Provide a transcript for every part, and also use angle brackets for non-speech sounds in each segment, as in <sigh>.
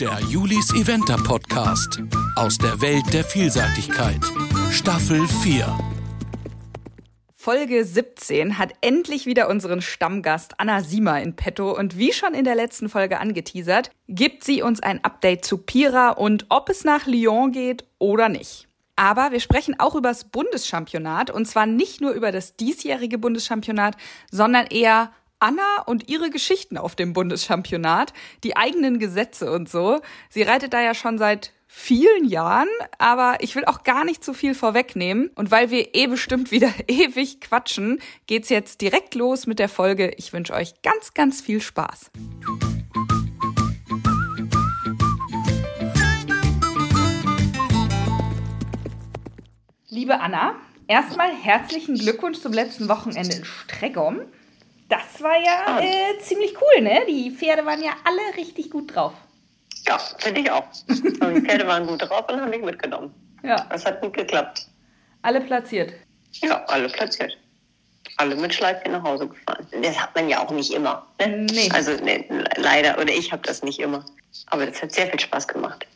Der Julis Eventer Podcast aus der Welt der Vielseitigkeit. Staffel 4. Folge 17 hat endlich wieder unseren Stammgast Anna Siemer in petto und wie schon in der letzten Folge angeteasert, gibt sie uns ein Update zu Pira und ob es nach Lyon geht oder nicht. Aber wir sprechen auch über das Bundeschampionat und zwar nicht nur über das diesjährige Bundeschampionat, sondern eher Anna und ihre Geschichten auf dem Bundeschampionat, die eigenen Gesetze und so. Sie reitet da ja schon seit vielen Jahren, aber ich will auch gar nicht zu viel vorwegnehmen. Und weil wir eh bestimmt wieder <laughs> ewig quatschen, geht's jetzt direkt los mit der Folge. Ich wünsche euch ganz, ganz viel Spaß. Liebe Anna, erstmal herzlichen Glückwunsch zum letzten Wochenende in Streggom. Das war ja äh, ziemlich cool, ne? Die Pferde waren ja alle richtig gut drauf. Ja, finde ich auch. die Pferde waren gut drauf und haben mich mitgenommen. Ja. Das hat gut geklappt. Alle platziert? Ja, alle platziert. Alle mit Schleifchen nach Hause gefahren. Das hat man ja auch nicht immer. Ne? Nee. Also ne, leider, oder ich habe das nicht immer. Aber das hat sehr viel Spaß gemacht.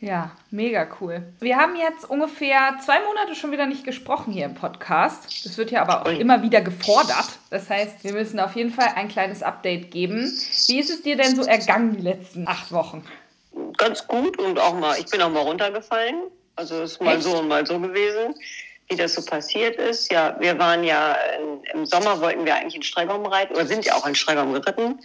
Ja, mega cool. Wir haben jetzt ungefähr zwei Monate schon wieder nicht gesprochen hier im Podcast. Das wird ja aber auch immer wieder gefordert. Das heißt, wir müssen auf jeden Fall ein kleines Update geben. Wie ist es dir denn so ergangen die letzten acht Wochen? Ganz gut und auch mal, ich bin auch mal runtergefallen. Also es ist mal Echt? so und mal so gewesen wie das so passiert ist. Ja, wir waren ja in, im Sommer wollten wir eigentlich in Streckbaum reiten oder sind ja auch in Streckbaum geritten.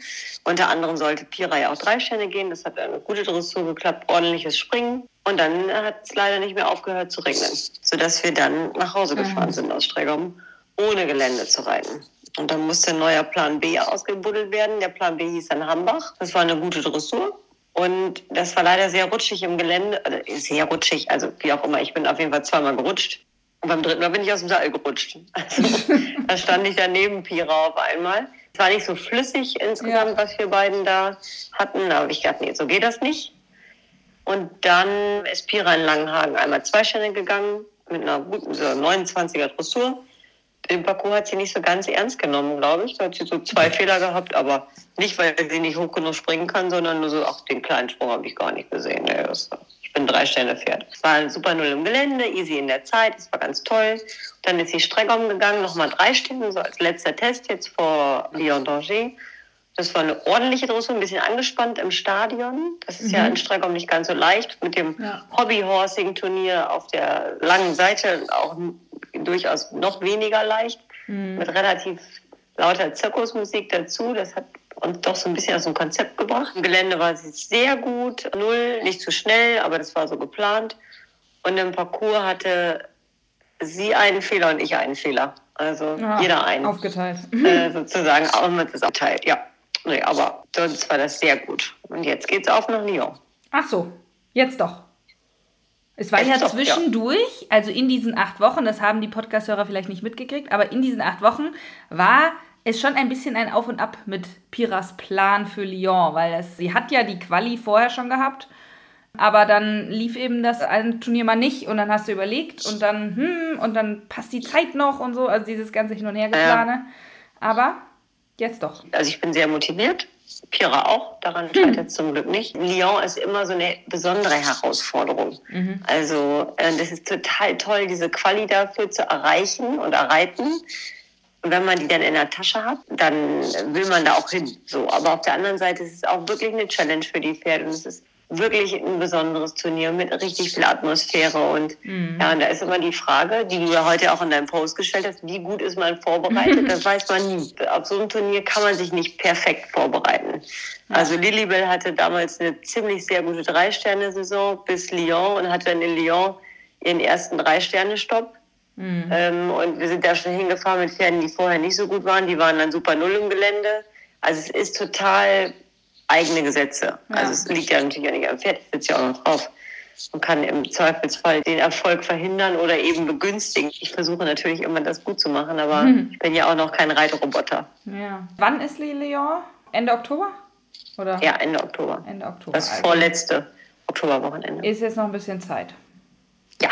Unter anderem sollte Pira ja auch drei Sterne gehen. Das hat eine gute Dressur geklappt, ordentliches Springen. Und dann hat es leider nicht mehr aufgehört zu regnen, sodass wir dann nach Hause gefahren mhm. sind aus Streckbaum, ohne Gelände zu reiten. Und dann musste ein neuer Plan B ausgebuddelt werden. Der Plan B hieß dann Hambach. Das war eine gute Dressur. Und das war leider sehr rutschig im Gelände, sehr rutschig, also wie auch immer. Ich bin auf jeden Fall zweimal gerutscht. Und beim dritten Mal bin ich aus dem Seil gerutscht. Also, <laughs> da stand ich daneben Pira auf einmal. Es war nicht so flüssig insgesamt, ja. was wir beiden da hatten. Da habe ich gedacht, nee, so geht das nicht. Und dann ist Pira in Langenhagen einmal zwei Sterne gegangen mit einer guten so 29er Dressur. Den Parcours hat sie nicht so ganz ernst genommen, glaube ich. Da hat sie so zwei Fehler gehabt, aber nicht, weil sie nicht hoch genug springen kann, sondern nur so, ach, den kleinen Sprung habe ich gar nicht gesehen. Nee, das ich bin drei Sterne Pferd. Es war ein super Null im Gelände, easy in der Zeit, es war ganz toll. Dann ist sie Strecke umgegangen, nochmal drei Sterne, so als letzter Test jetzt vor Lyon d'Angers. Das war eine ordentliche Dressur, ein bisschen angespannt im Stadion. Das ist mhm. ja in Streckung nicht ganz so leicht. Mit dem ja. Hobby-Horsing-Turnier auf der langen Seite auch durchaus noch weniger leicht. Mhm. Mit relativ lauter Zirkusmusik dazu. Das hat und doch so ein bisschen aus dem Konzept gebracht. Im Gelände war sie sehr gut, null, nicht zu schnell, aber das war so geplant. Und im Parcours hatte sie einen Fehler und ich einen Fehler. Also ja, jeder einen. Aufgeteilt. Äh, sozusagen auch mit das aufgeteilt, ja. Nee, aber sonst war das sehr gut. Und jetzt geht's auf nach Lyon. Ach so, jetzt doch. Es war ja zwischendurch, ja. also in diesen acht Wochen, das haben die Podcast-Hörer vielleicht nicht mitgekriegt, aber in diesen acht Wochen war ist schon ein bisschen ein Auf und Ab mit Piras Plan für Lyon, weil es, sie hat ja die Quali vorher schon gehabt, aber dann lief eben das eine Turnier mal nicht und dann hast du überlegt und dann, hm, und dann passt die Zeit noch und so, also dieses ganze Hin- und Hergeplane. Ja. Aber jetzt doch. Also ich bin sehr motiviert. Pira auch, daran hm. scheitert es zum Glück nicht. Lyon ist immer so eine besondere Herausforderung. Mhm. Also äh, das ist total toll, diese Quali dafür zu erreichen und erreiten. Und wenn man die dann in der Tasche hat, dann will man da auch hin. So, aber auf der anderen Seite ist es auch wirklich eine Challenge für die Pferde und es ist wirklich ein besonderes Turnier mit richtig viel Atmosphäre und mhm. ja, und da ist immer die Frage, die du ja heute auch in deinem Post gestellt hast, wie gut ist man vorbereitet? <laughs> Das weiß man nie. Auf so ein Turnier kann man sich nicht perfekt vorbereiten. Also Lilibel hatte damals eine ziemlich sehr gute Drei-Sterne-Saison bis Lyon und hatte dann in Lyon ihren ersten Drei-Sterne-Stopp Mhm. Ähm, und wir sind da schon hingefahren mit Pferden, die vorher nicht so gut waren. Die waren dann super null im Gelände. Also es ist total eigene Gesetze. Ja. Also es liegt ja natürlich auch nicht am Pferd, ich sitze ja auch noch drauf. Man kann im Zweifelsfall den Erfolg verhindern oder eben begünstigen. Ich versuche natürlich immer das gut zu machen, aber mhm. ich bin ja auch noch kein Reitroboter. Ja. Wann ist Lyon? Ende Oktober? Oder? Ja, Ende Oktober. Ende Oktober. Das also. vorletzte Oktoberwochenende. Ist jetzt noch ein bisschen Zeit. Ja.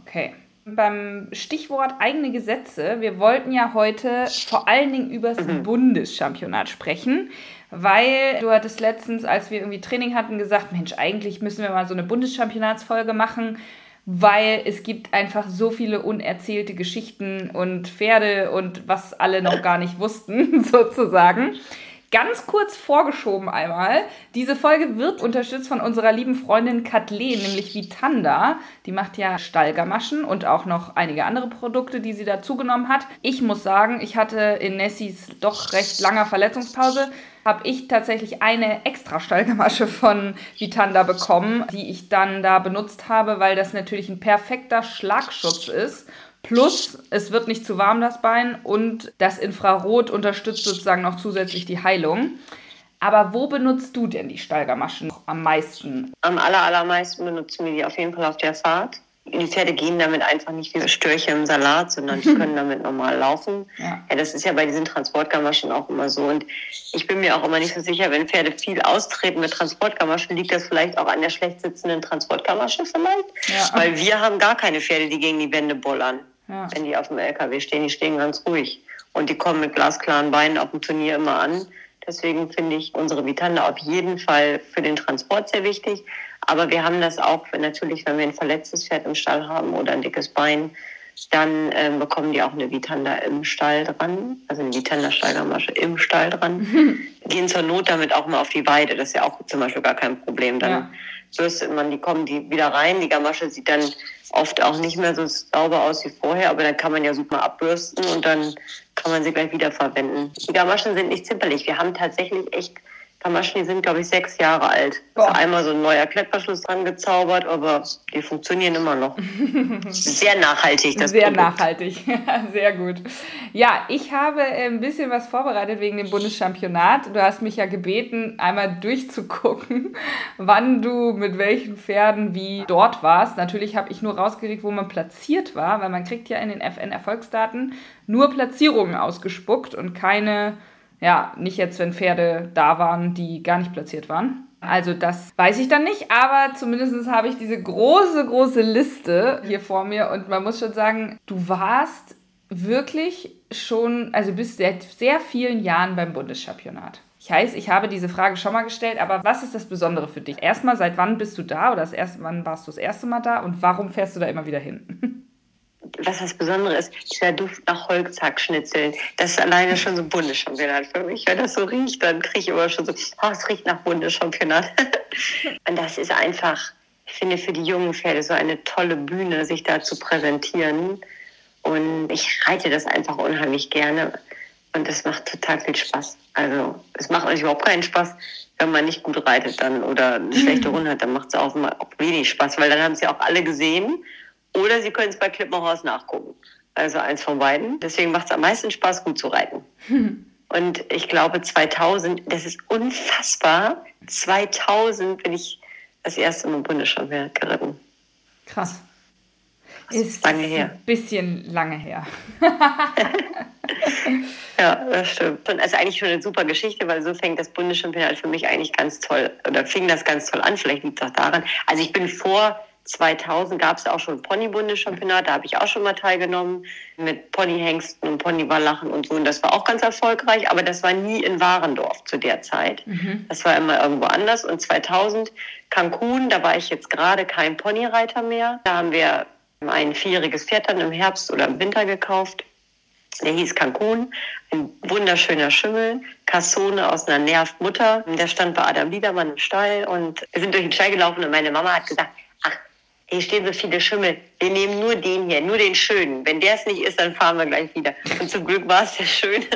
Okay. Beim Stichwort eigene Gesetze, wir wollten ja heute vor allen Dingen über das mhm. Bundeschampionat sprechen, weil du hattest letztens, als wir irgendwie Training hatten, gesagt, Mensch, eigentlich müssen wir mal so eine Bundeschampionatsfolge machen, weil es gibt einfach so viele unerzählte Geschichten und Pferde und was alle noch gar nicht wussten, <laughs> sozusagen. Ganz kurz vorgeschoben einmal. Diese Folge wird unterstützt von unserer lieben Freundin Kathleen, nämlich Vitanda. Die macht ja Stallgamaschen und auch noch einige andere Produkte, die sie dazugenommen hat. Ich muss sagen, ich hatte in Nessies doch recht langer Verletzungspause habe ich tatsächlich eine extra Stallgamasche von Vitanda bekommen, die ich dann da benutzt habe, weil das natürlich ein perfekter Schlagschutz ist Plus, es wird nicht zu warm, das Bein, und das Infrarot unterstützt sozusagen noch zusätzlich die Heilung. Aber wo benutzt du denn die Steigermaschen am meisten? Am aller, allermeisten benutzen wir die auf jeden Fall auf der Fahrt. Die Pferde gehen damit einfach nicht wie Störche im Salat, sondern die <laughs> können damit normal laufen. Ja. ja, das ist ja bei diesen Transportgamaschen auch immer so. Und ich bin mir auch immer nicht so sicher, wenn Pferde viel austreten mit Transportgamaschen, liegt das vielleicht auch an der schlecht sitzenden Transportgamasche vielleicht? Ja. Weil wir haben gar keine Pferde, die gegen die Wände bollern, ja. wenn die auf dem LKW stehen. Die stehen ganz ruhig. Und die kommen mit glasklaren Beinen auf dem Turnier immer an. Deswegen finde ich unsere Vitanda auf jeden Fall für den Transport sehr wichtig. Aber wir haben das auch natürlich, wenn wir ein verletztes Pferd im Stall haben oder ein dickes Bein, dann ähm, bekommen die auch eine Vitanda im Stall dran, also eine Vitanda-Steigermasche im Stall dran. <laughs> Mhm. Gehen zur Not damit auch mal auf die Weide, das ist ja auch zum Beispiel gar kein Problem. Dann ja. bürstet man, die kommen die wieder rein, die Gamasche sieht dann oft auch nicht mehr so sauber aus wie vorher, aber dann kann man ja super abbürsten und dann kann man sie gleich wieder verwenden. Die Gamaschen sind nicht zimperlich. Wir haben tatsächlich echt Kamaschen, die sind, glaube ich, sechs Jahre alt. Boah. Ist einmal so ein neuer Klettverschluss dran gezaubert, aber die funktionieren immer noch. Sehr nachhaltig, das Sehr Produkt. nachhaltig, <laughs> sehr gut. Ja, ich habe ein bisschen was vorbereitet wegen dem Bundeschampionat. Du hast mich ja gebeten, einmal durchzugucken, <laughs> wann du mit welchen Pferden wie dort warst. Natürlich habe ich nur rausgekriegt, wo man platziert war, weil man kriegt ja in den FN-Erfolgsdaten nur Platzierungen ausgespuckt und keine ja, nicht jetzt, wenn Pferde da waren, die gar nicht platziert waren. Also das weiß ich dann nicht, aber zumindest habe ich diese große, große Liste hier vor mir und man muss schon sagen, du warst wirklich schon, also bist seit sehr vielen Jahren beim Bundeschampionat. Ich heiße, ich habe diese Frage schon mal gestellt, aber was ist das Besondere für dich? Erstmal, seit wann bist du da oder erste, wann warst du das erste Mal da und warum fährst du da immer wieder hin? <laughs> was das Besondere ist, dieser Duft nach Holzhackschnitzeln, das ist alleine schon so Bundeschampionat für mich. Wenn das so riecht, dann kriege ich immer schon so, oh, es riecht nach Bundeschampionat. <laughs> Und das ist einfach, ich finde, für die jungen Pferde so eine tolle Bühne, sich da zu präsentieren. Und ich reite das einfach unheimlich gerne. Und das macht total viel Spaß. Also, es macht euch überhaupt keinen Spaß, wenn man nicht gut reitet dann oder eine schlechte <laughs> Runde hat, dann macht es auch, auch wenig Spaß, weil dann haben ja auch alle gesehen oder Sie können es bei Klippenhaus nachgucken. Also eins von beiden. Deswegen macht es am meisten Spaß, gut zu reiten. Hm. <laughs> Und ich glaube 2000, das ist unfassbar. 2000 bin ich das erste Mal Bundeschampionat geritten. Krass. Ist lange her. Ein bisschen lange her. <laughs> ja, das stimmt. Und das ist eigentlich schon eine super Geschichte, weil so fängt das Bundeschampionat für mich eigentlich ganz toll, oder fing das ganz toll an. Vielleicht liegt es auch daran. Also ich bin vor 2000 gab es auch schon Pony-Bundeschampionat, da habe ich auch schon mal teilgenommen mit Ponyhengsten und Ponywallachen und so. Und das war auch ganz erfolgreich, aber das war nie in Warendorf zu der Zeit. Mhm. Das war immer irgendwo anders. Und 2000 Cancun, da war ich jetzt gerade kein Ponyreiter mehr. Da haben wir ein vierjähriges Pferd dann im Herbst oder im Winter gekauft. Der hieß Cancun, ein wunderschöner Schimmel, Cassone aus einer Nervmutter. Der stand bei Adam Liedermann im Stall und wir sind durch den Stall gelaufen und meine Mama hat gesagt, hier stehen so viele Schimmel. Wir nehmen nur den hier, nur den schönen. Wenn der es nicht ist, dann fahren wir gleich wieder. Und zum Glück war es der schöne.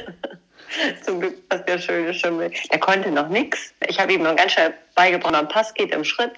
<laughs> zum Glück war es der schöne Schimmel. Er konnte noch nichts. Ich habe ihm noch ganz schnell beigebracht, man Pass geht im Schritt.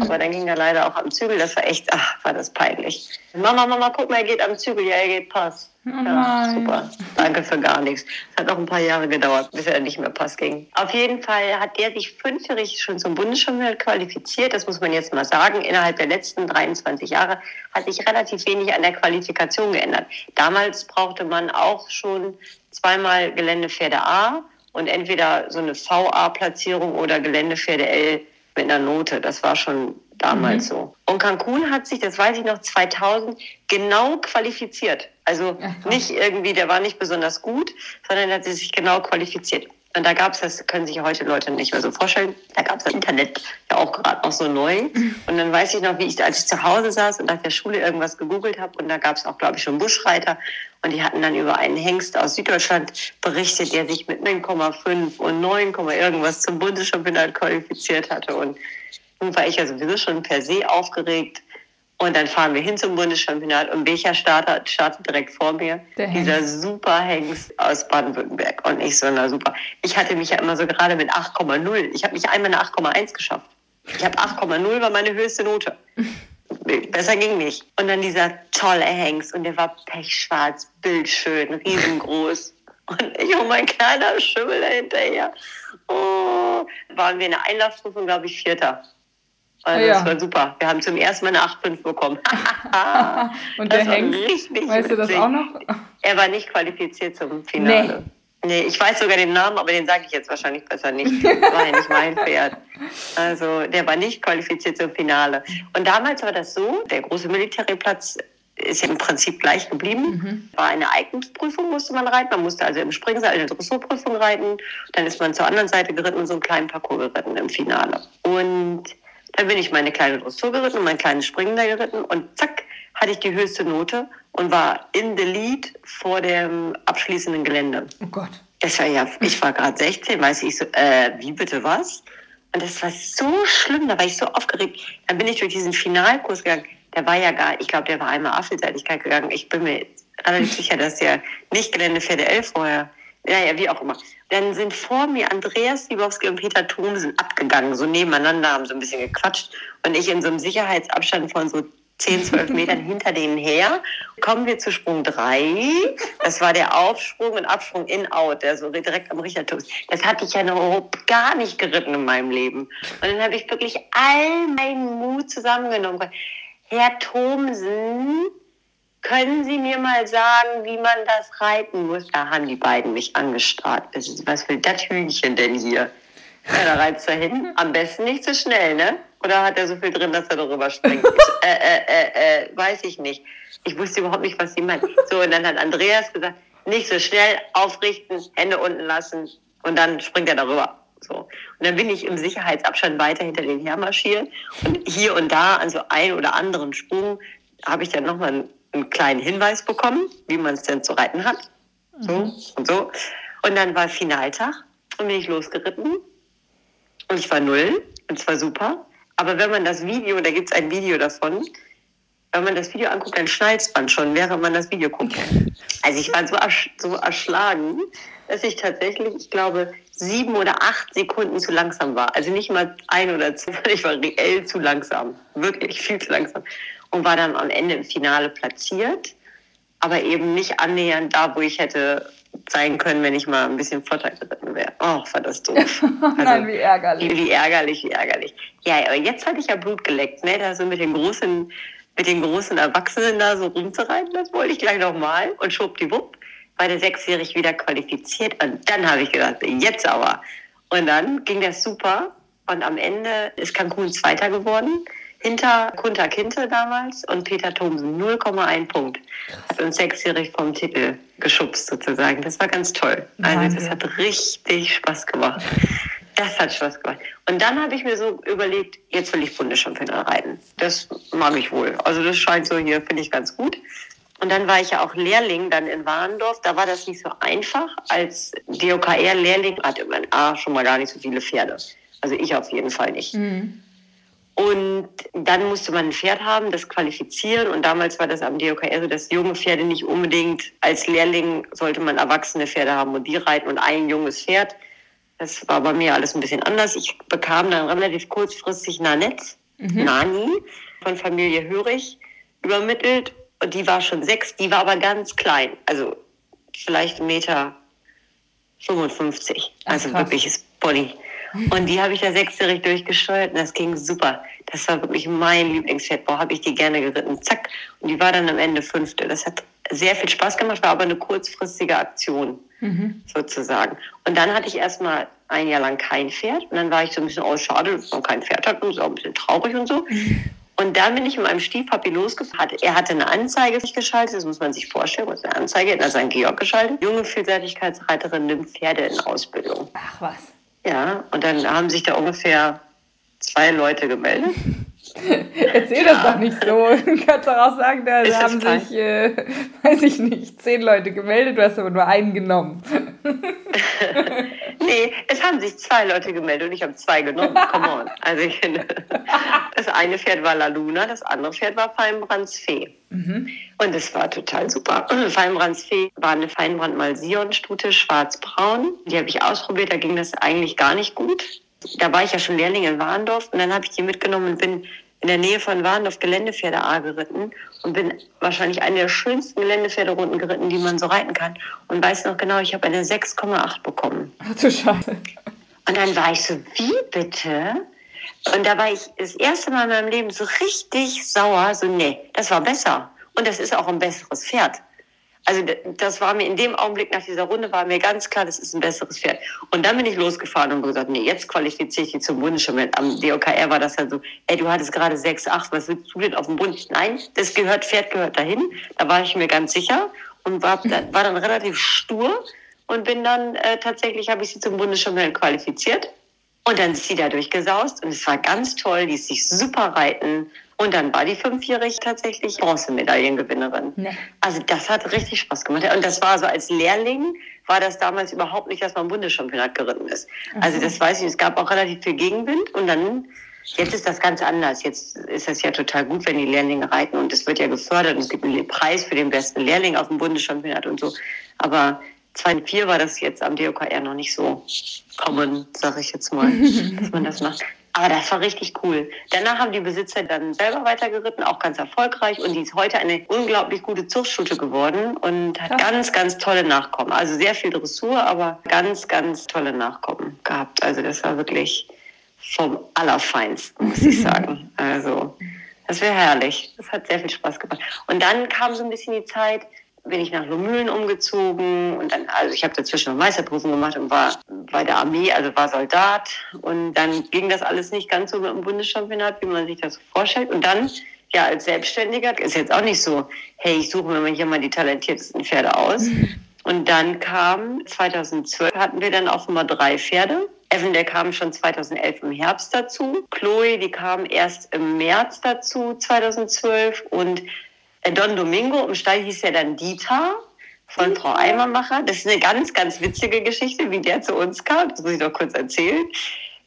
Aber dann ging er leider auch am Zügel. Das war echt, ach, war das peinlich. Mama, Mama, guck mal, er geht am Zügel. Ja, er geht Pass. Oh ja, super. Danke für gar nichts. Es hat auch ein paar Jahre gedauert, bis er nicht mehr Pass ging. Auf jeden Fall hat der sich fünfjährig schon zum Bundeschampionat qualifiziert. Das muss man jetzt mal sagen. Innerhalb der letzten 23 Jahre hat sich relativ wenig an der Qualifikation geändert. Damals brauchte man auch schon zweimal Geländepferde A und entweder so eine VA-Platzierung oder Geländepferde L mit einer Note. Das war schon damals mhm. so. Und Cancun hat sich, das weiß ich noch, 2000 genau qualifiziert. Also Ach, nicht irgendwie, der war nicht besonders gut, sondern er hat sich genau qualifiziert. Und da gab es, das können sich heute Leute nicht mehr so vorstellen, da gab es das Internet ja auch gerade noch so neu. Und dann weiß ich noch, wie ich, als ich zu Hause saß und nach der Schule irgendwas gegoogelt habe, und da gab es auch, glaube ich, schon Buschreiter. Und die hatten dann über einen Hengst aus Süddeutschland berichtet, der sich mit 9,5 und 9, irgendwas zum Bundeschampionat qualifiziert hatte. Und nun war ich ja sowieso schon per se aufgeregt und dann fahren wir hin zum Bundeschampionat und welcher startet, startet direkt vor mir? Dieser super Hengst aus Baden-Württemberg. Und ich so, na super. Ich hatte mich ja immer so gerade mit 8,0. Ich habe mich einmal eine 8,1 geschafft. Ich habe 8,0 war meine höchste Note. Besser ging nicht. Und dann dieser tolle Hengst und der war pechschwarz, bildschön, riesengroß. Und ich und mein kleiner Schimmel dahinterher. Oh, waren wir in der Einlaufprüfung, glaube ich, Vierter. Also ja. das war super. Wir haben zum ersten Mal eine 8,5 bekommen. <laughs> und das der Hengst, richtig weißt du das auch noch? Er war nicht qualifiziert zum Finale. Nee. nee ich weiß sogar den Namen, aber den sage ich jetzt wahrscheinlich besser nicht. war ja nicht mein Pferd. <laughs> Also der war nicht qualifiziert zum Finale. Und damals war das so, der große Militärplatz ist ja im Prinzip gleich geblieben. Mhm. War eine Eignungsprüfung, musste man reiten. Man musste also im Springseil eine Dressurprüfung reiten. Dann ist man zur anderen Seite geritten und so einen kleinen Parcours geritten im Finale. Und dann bin ich meine kleine Dressur geritten und mein kleines Springen da geritten und zack, hatte ich die höchste Note und war in the lead vor dem abschließenden Gelände. Oh Gott. Das war ja, ich war gerade 16, weiß ich so, äh, wie bitte was? Und das war so schlimm, da war ich so aufgeregt. Dann bin ich durch diesen Finalkurs gegangen. Der war ja gar, ich glaube, der war einmal Affelseitigkeit gegangen. Ich bin mir relativ sicher, dass der nicht Geländepferde 11 vorher, naja, wie auch immer. Dann sind vor mir Andreas Liebowski und Peter Thomsen abgegangen, so nebeneinander, haben so ein bisschen gequatscht. Und ich in so einem Sicherheitsabstand von so 10, 12 Metern <laughs> hinter denen her. Kommen wir zu Sprung 3. Das war der Aufsprung und Absprung in-out, der so direkt am Richterturm. Das hatte ich ja noch gar nicht geritten in meinem Leben. Und dann habe ich wirklich all meinen Mut zusammengenommen. Herr Thomsen, können Sie mir mal sagen, wie man das reiten muss? Da haben die beiden mich angestarrt. Was will das Hühnchen denn hier? Ja, da reizt er hin. <laughs> Am besten nicht so schnell, ne? Oder hat er so viel drin, dass er darüber springt? äh, äh, äh, äh, weiß ich nicht. Ich wusste überhaupt nicht, was sie meint. So, und dann hat Andreas gesagt, nicht so schnell aufrichten, Hände unten lassen und dann springt er darüber. So. Und dann bin ich im Sicherheitsabstand weiter hinter den her marschiert und hier und da an so ein oder anderen Sprung habe ich dann nochmal einen kleinen Hinweis bekommen, wie man es denn zu reiten hat. So mhm. und so. Und dann war Finaltag und bin ich losgeritten. Und ich war null und es war super. Aber wenn man das Video, da gibt es ein Video davon, wenn man das Video anguckt, dann schnallt man schon, während man das Video guckt. Also ich war so, ersch so erschlagen, dass ich tatsächlich, ich glaube, sieben oder acht Sekunden zu langsam war. Also nicht mal ein oder zwei, <laughs> ich war reell zu langsam. Wirklich viel zu langsam und war dann am Ende im Finale platziert, aber eben nicht annähernd da, wo ich hätte sein können, wenn ich mal ein bisschen flotter geritten wäre. Oh, war das doof. <laughs> Also, Nein, wie ärgerlich. Wie, ärgerlich, wie ärgerlich. Ja, aber jetzt hatte ich ja Blut geleckt, ne? Da so mit den großen, mit den großen Erwachsenen da so rumzureiten, das wollte ich gleich nochmal und schwuppdiwupp war der Sechsjährig wieder qualifiziert und dann habe ich gedacht, jetzt aber. Und dann ging das super und am Ende ist Cancun Zweiter geworden hinter Kunter Kinte damals und Peter Thomsen. 0,1 Punkt. Hat uns sechsjährig vom Titel geschubst sozusagen. Das war ganz toll. Also das hat richtig Spaß gemacht. Das hat Spaß gemacht. Und dann habe ich mir so überlegt, jetzt will ich Bundeschampionat reiten. Das mag ich wohl. Also das scheint so hier, finde ich ganz gut. Und dann war ich ja auch Lehrling dann in Warndorf. Da war das nicht so einfach. Als DOKR-Lehrling hatte man A, schon mal gar nicht so viele Pferde. Also ich auf jeden Fall nicht. Mhm. Und dann musste man ein Pferd haben, das qualifizieren. Und damals war das am DOKR so, dass junge Pferde nicht unbedingt als Lehrling sollte man erwachsene Pferde haben und die reiten und ein junges Pferd. Das war bei mir alles ein bisschen anders. Ich bekam dann relativ kurzfristig Nanette, mhm. Nani, von Familie Hörig übermittelt. Und die war schon sechs, die war aber ganz klein. Also vielleicht Meter 55. Also Ach, wirkliches Pony. Und die habe ich da sechsjährig durchgesteuert und das ging super. Das war wirklich mein Lieblingspferd. Boah, habe ich die gerne geritten. Zack. Und die war dann am Ende fünfte. Das hat sehr viel Spaß gemacht, war aber eine kurzfristige Aktion mhm. sozusagen. Und dann hatte ich erstmal ein Jahr lang kein Pferd. Und dann war ich so ein bisschen, oh schade, dass man kein Pferd hat und so, ein bisschen traurig und so. Und dann bin ich mit meinem Stiefpapi losgefahren. Er hatte eine Anzeige geschaltet, das muss man sich vorstellen, was eine Anzeige, hat also ein Georg geschaltet. Junge Vielseitigkeitsreiterin nimmt Pferde in Ausbildung. Ach was. Ja, und dann haben sich da ungefähr zwei Leute gemeldet. <laughs> Erzähl das doch nicht so. Du kannst doch auch sagen, da Ist haben sich, äh, <laughs> weiß ich nicht, zehn Leute gemeldet, du hast aber nur einen genommen. <laughs> Nee, es haben sich zwei Leute gemeldet und ich habe zwei genommen. Come on. Also ich, das eine Pferd war La Luna, das andere Pferd war Feinbrands Fee. Und es war total super. <clears throat> Feinbrands Fee war eine Feinbrand Malsion-Stute, schwarz-braun. Die habe ich ausprobiert, da ging das eigentlich gar nicht gut. Da war ich ja schon Lehrling in Warndorf und dann habe ich die mitgenommen und bin in der Nähe von Warndorf Geländepferde A geritten und bin wahrscheinlich eine der schönsten Geländepferderunden geritten, die man so reiten kann. Und weiß noch genau, ich habe eine 6,8 bekommen. Ach du Scheiße. Und dann war ich so, wie bitte? Und da war ich das erste Mal in meinem Leben so richtig sauer, so, nee, das war besser. Und das ist auch ein besseres Pferd. Also das war mir in dem Augenblick nach dieser Runde war mir ganz klar, das ist ein besseres Pferd. Und dann bin ich losgefahren und gesagt, nee, jetzt qualifiziere ich die zum Bundesschirmett. Am DOKR war das ja so, ey, du hattest gerade 6, 8, was willst du denn auf dem Bund? Nein, das gehört, Pferd gehört dahin. Da war ich mir ganz sicher und war, dann- war dann relativ stur und bin dann äh, tatsächlich, habe ich sie zum Bundesschirmett qualifiziert. Und dann ist sie da durchgesaust und es war ganz toll, die ließ sich super reiten. Und dann war die fünfjährig tatsächlich Bronzemedaillengewinnerin. Nee. Also das hat richtig Spaß gemacht. Und das war so als Lehrling, war das damals überhaupt nicht, dass man Bundeschampionat geritten ist. Also das weiß ich, es gab auch relativ viel Gegenwind und dann, jetzt ist das ganz anders. Jetzt ist das ja total gut, wenn die Lehrlinge reiten und es wird ja gefördert und es gibt einen Preis für den besten Lehrling auf dem Bundeschampionat und so. Aber 2004 war das jetzt am DOKR noch nicht so common, sage ich jetzt mal, <laughs> dass man das macht. Aber das war richtig cool. Danach haben die Besitzer dann selber weitergeritten, auch ganz erfolgreich. Und die ist heute eine unglaublich gute Zuchtstute geworden und hat Krass. ganz, ganz tolle Nachkommen. Also sehr viel Dressur, aber ganz, ganz tolle Nachkommen gehabt. Also das war wirklich vom Allerfeinsten, muss ich <laughs> sagen. Also das wäre herrlich. Das hat sehr viel Spaß gemacht. Und dann kam so ein bisschen die Zeit, bin ich nach Lomühlen umgezogen und dann, also ich habe dazwischen noch Meisterprüfung gemacht und war bei der Armee, also war Soldat und dann ging das alles nicht ganz so mit dem Bundeschampionat, wie man sich das so vorstellt und dann, ja, als Selbstständiger ist jetzt auch nicht so, hey, ich suche mir mal hier mal die talentiertesten Pferde aus. <laughs> Und dann kam 2012 hatten wir dann offenbar drei Pferde. Evan, der kam schon 2011 im Herbst dazu. Chloe, die kam erst im März dazu, 2012. Und Don Domingo im Stall hieß ja dann Dieter von Frau Eimermacher. Das ist eine ganz, ganz witzige Geschichte, wie der zu uns kam. Das muss ich noch kurz erzählen.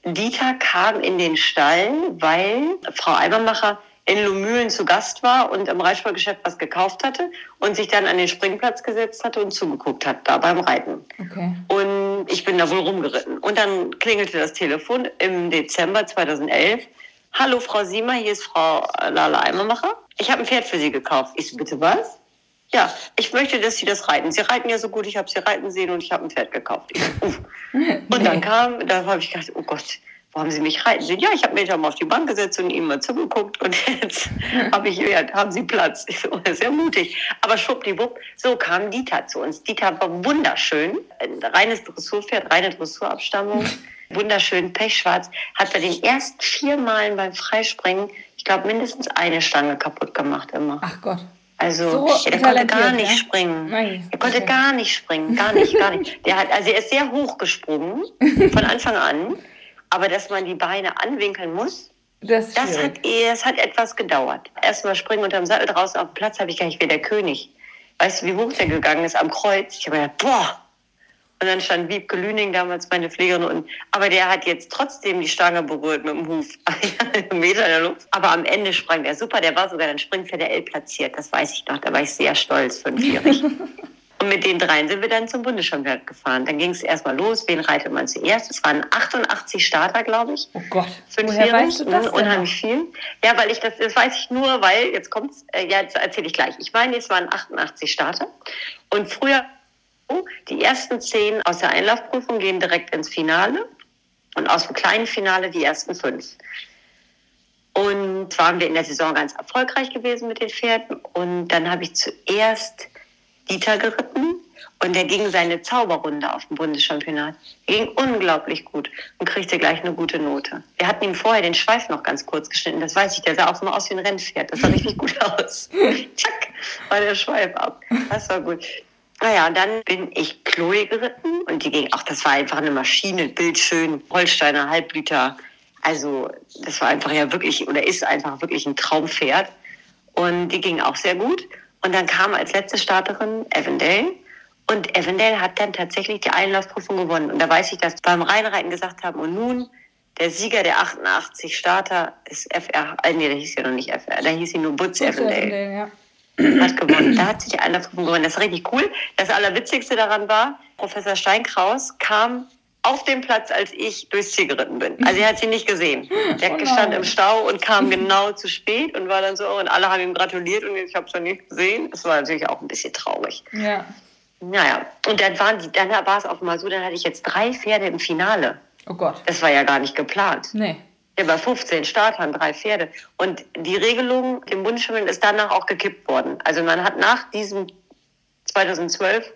Dieter kam in den Stall, weil Frau Eimermacher in Lomühlen zu Gast war und im Reitsportgeschäft was gekauft hatte und sich dann an den Springplatz gesetzt hatte und zugeguckt hat, da beim Reiten. Okay. Und ich bin da wohl rumgeritten. Und dann klingelte das Telefon im Dezember 2011. Hallo Frau Siemer, hier ist Frau Lala Eimermacher. Ich habe ein Pferd für Sie gekauft. Ich so, bitte was? Ja, ich möchte, dass Sie das reiten. Sie reiten ja so gut, ich habe Sie reiten sehen und ich habe ein Pferd gekauft. Ich so, uff. <laughs> Und dann kam, da habe ich gedacht, oh Gott, wo haben Sie mich reiten sehen? Ja, ich habe mich da mal auf die Bank gesetzt und Ihnen mal zugeguckt und <laughs> jetzt habe ich, ja, haben Sie Platz. Ich so, sehr mutig. Aber schwuppdiwupp, so kam Dieter zu uns. Dieter war wunderschön, ein reines Dressurpferd, reine Dressurabstammung, wunderschön, pechschwarz, hat bei den ersten vier Malen beim Freispringen, ich glaube, mindestens eine Stange kaputt gemacht immer. Ach Gott. Also So der konnte gar talentiert, nicht ja? springen. Nein, Er konnte okay. gar nicht springen, gar nicht, gar nicht. Der hat, also er ist sehr hoch gesprungen <laughs> von Anfang an, aber dass man die Beine anwinkeln muss, Das das hat, das hat etwas gedauert. Erstmal springen unterm Sattel draußen auf dem Platz habe ich gar nicht wie der König. Weißt du, wie hoch der gegangen ist am Kreuz? Ich habe gedacht, boah! Und dann stand Wiebke Lüning, damals meine Pflegerin, und, aber der hat jetzt trotzdem die Stange berührt mit dem Huf. <laughs> Meter in der Luft. Aber am Ende sprang der super, der war sogar dann L platziert, das weiß ich noch, da war ich sehr stolz, fünfjährig. <laughs> Und mit den dreien sind wir dann zum Bundeschampionat gefahren. Dann ging es erstmal los, wen reitet man zuerst? Es waren 88 Starter, glaube ich. Oh Gott. Woher Fünfjährig, weißt du das denn? unheimlich viel. Ja, weil ich das, das weiß ich nur, weil, jetzt kommt's, äh, ja, jetzt erzähle ich gleich. Ich meine, es waren 88 Starter. Und früher, die ersten zehn aus der Einlaufprüfung gehen direkt ins Finale. Und aus dem kleinen Finale die ersten fünf. Und waren wir in der Saison ganz erfolgreich gewesen mit den Pferden. Und dann habe ich zuerst Dieter geritten. Und der ging seine Zauberrunde auf dem Bundeschampionat. Er ging unglaublich gut und kriegte gleich eine gute Note. Wir hatten ihm vorher den Schweif noch ganz kurz geschnitten. Das weiß ich, der sah auch mal aus wie ein Rennpferd. Das sah richtig gut <laughs> aus. Tschack, war der Schweif ab. Das war gut. Naja, dann bin ich Chloe geritten und die ging auch, das war einfach eine Maschine, bildschön, Holsteiner Halbliter. Also das war einfach ja wirklich oder ist einfach wirklich ein Traumpferd. Und die ging auch sehr gut. Und dann kam als letzte Starterin Avondale. Und Avondale hat dann tatsächlich die Einlaufprüfung gewonnen. Und da weiß ich, dass beim Reinreiten gesagt haben, und nun der Sieger der 88 Starter ist FR, äh, nee, der hieß ja noch nicht FR, da hieß sie nur Butz, Butz Avondale. Avondale ja hat gewonnen. Da hat sich einer von gewonnen. Das ist richtig cool. Das Allerwitzigste daran war, Professor Steinkraus kam auf dem Platz, als ich durchs Ziel geritten bin. Also er hat sie nicht gesehen. Der oh stand im Stau und kam <laughs> genau zu spät und war dann so, und alle haben ihm gratuliert und ich habe es dann nicht gesehen. Das war natürlich auch ein bisschen traurig. Ja. Naja, und dann waren die, dann war es auch mal so, dann hatte ich jetzt drei Pferde im Finale. Oh Gott. Das war ja gar nicht geplant. Nee. Ja, bei 15 Startern, drei Pferde. Und die Regelung im Bundesschwimmen ist danach auch gekippt worden. Also man hat nach diesem 2012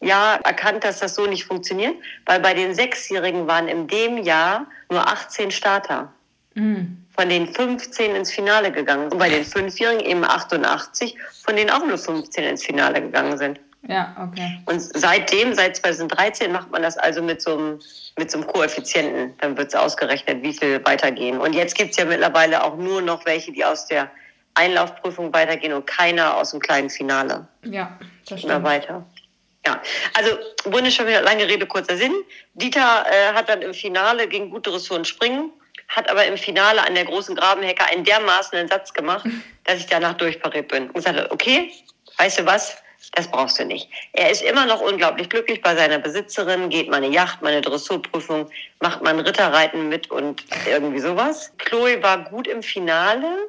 Jahr erkannt, dass das so nicht funktioniert, weil bei den Sechsjährigen waren in dem Jahr nur 18 Starter. Mhm. Von den 15 ins Finale gegangen. Und bei den Fünfjährigen eben 88, von denen auch nur 15 ins Finale gegangen sind. Ja, okay. Und seitdem, seit 2013, macht man das also mit so einem, mit so einem Koeffizienten. Dann wird es ausgerechnet, wie viel weitergehen. Und jetzt gibt es ja mittlerweile auch nur noch welche, die aus der Einlaufprüfung weitergehen und keiner aus dem kleinen Finale. Ja, das stimmt. Immer weiter. Ja, also Bundeschampionat, lange Rede, kurzer Sinn. Dieter äh, hat dann im Finale gegen gute Ressourcen springen, hat aber im Finale an der großen Grabenhecke einen dermaßen einen Satz gemacht, <laughs> dass ich danach durchpariert bin und gesagt okay, weißt du was, das brauchst du nicht. Er ist immer noch unglaublich glücklich bei seiner Besitzerin, geht mal eine Yacht, mal eine Dressurprüfung, macht mal ein Ritterreiten mit und irgendwie sowas. Chloe war gut im Finale,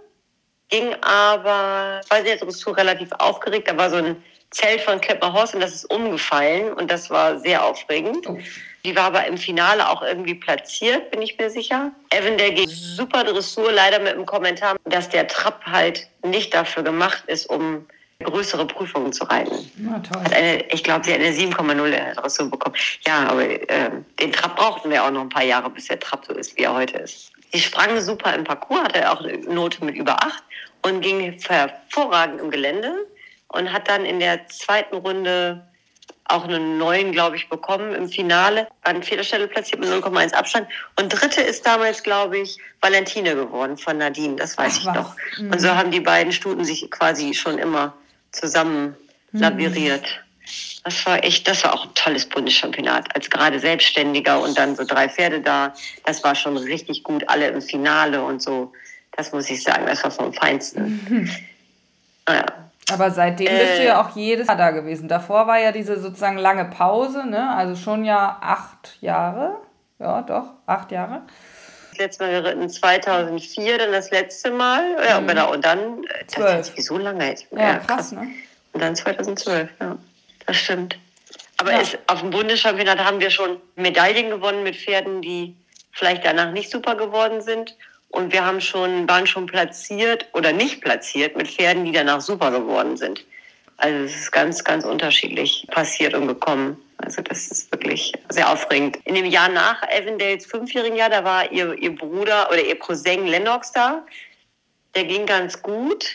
ging aber, war in der Dressur relativ aufgeregt. Da war so ein Zelt von Klepper Horst und das ist umgefallen und das war sehr aufregend. Oh. Die war aber im Finale auch irgendwie platziert, bin ich mir sicher. Evan, der geht super Dressur, leider mit dem Kommentar, dass der Trab halt nicht dafür gemacht ist, um größere Prüfungen zu reiten. Na, toll. Hat eine, ich glaube, sie hat eine 7,0 Dressur bekommen. Ja, aber äh, den Trab brauchten wir auch noch ein paar Jahre, bis der Trab so ist, wie er heute ist. Sie sprang super im Parcours, hatte auch eine Note mit über 8 und ging hervorragend im Gelände und hat dann in der zweiten Runde auch einen neuen, glaube ich, bekommen im Finale. An vierter Stelle platziert mit 0,1 Abstand. Und dritte ist damals, glaube ich, Valentine geworden von Nadine. Das weiß Ach, ich was. noch. Mhm. Und so haben die beiden Stuten sich quasi schon immer zusammen mhm. labiriert. Das war echt, das war auch ein tolles Bundeschampionat. Als gerade Selbstständiger und dann so drei Pferde da. Das war schon richtig gut. Alle im Finale und so. Das muss ich sagen, das war vom Feinsten. <laughs> Mhm. Naja. Aber seitdem äh, bist du ja auch jedes Jahr da gewesen. Davor war ja diese sozusagen lange Pause, ne? Also schon ja acht Jahre. Ja, doch, acht Jahre. Letzte Mal geritten 2004, dann das letzte Mal. Ja, mhm. genau. Und dann, äh, das ist so lange jetzt. Ja, ja krass, krass, ne? Und dann 2012, ja. Das stimmt. Aber ja. es, auf dem Bundeschampionat haben wir schon Medaillen gewonnen mit Pferden, die vielleicht danach nicht super geworden sind. Und wir haben schon, waren schon platziert oder nicht platziert mit Pferden, die danach super geworden sind. Also es ist ganz, ganz unterschiedlich passiert und gekommen. Also das ist wirklich sehr aufregend. In dem Jahr nach Avondales fünfjährigen Jahr, da war ihr, ihr Bruder oder ihr Cousin Lennox da. Der ging ganz gut.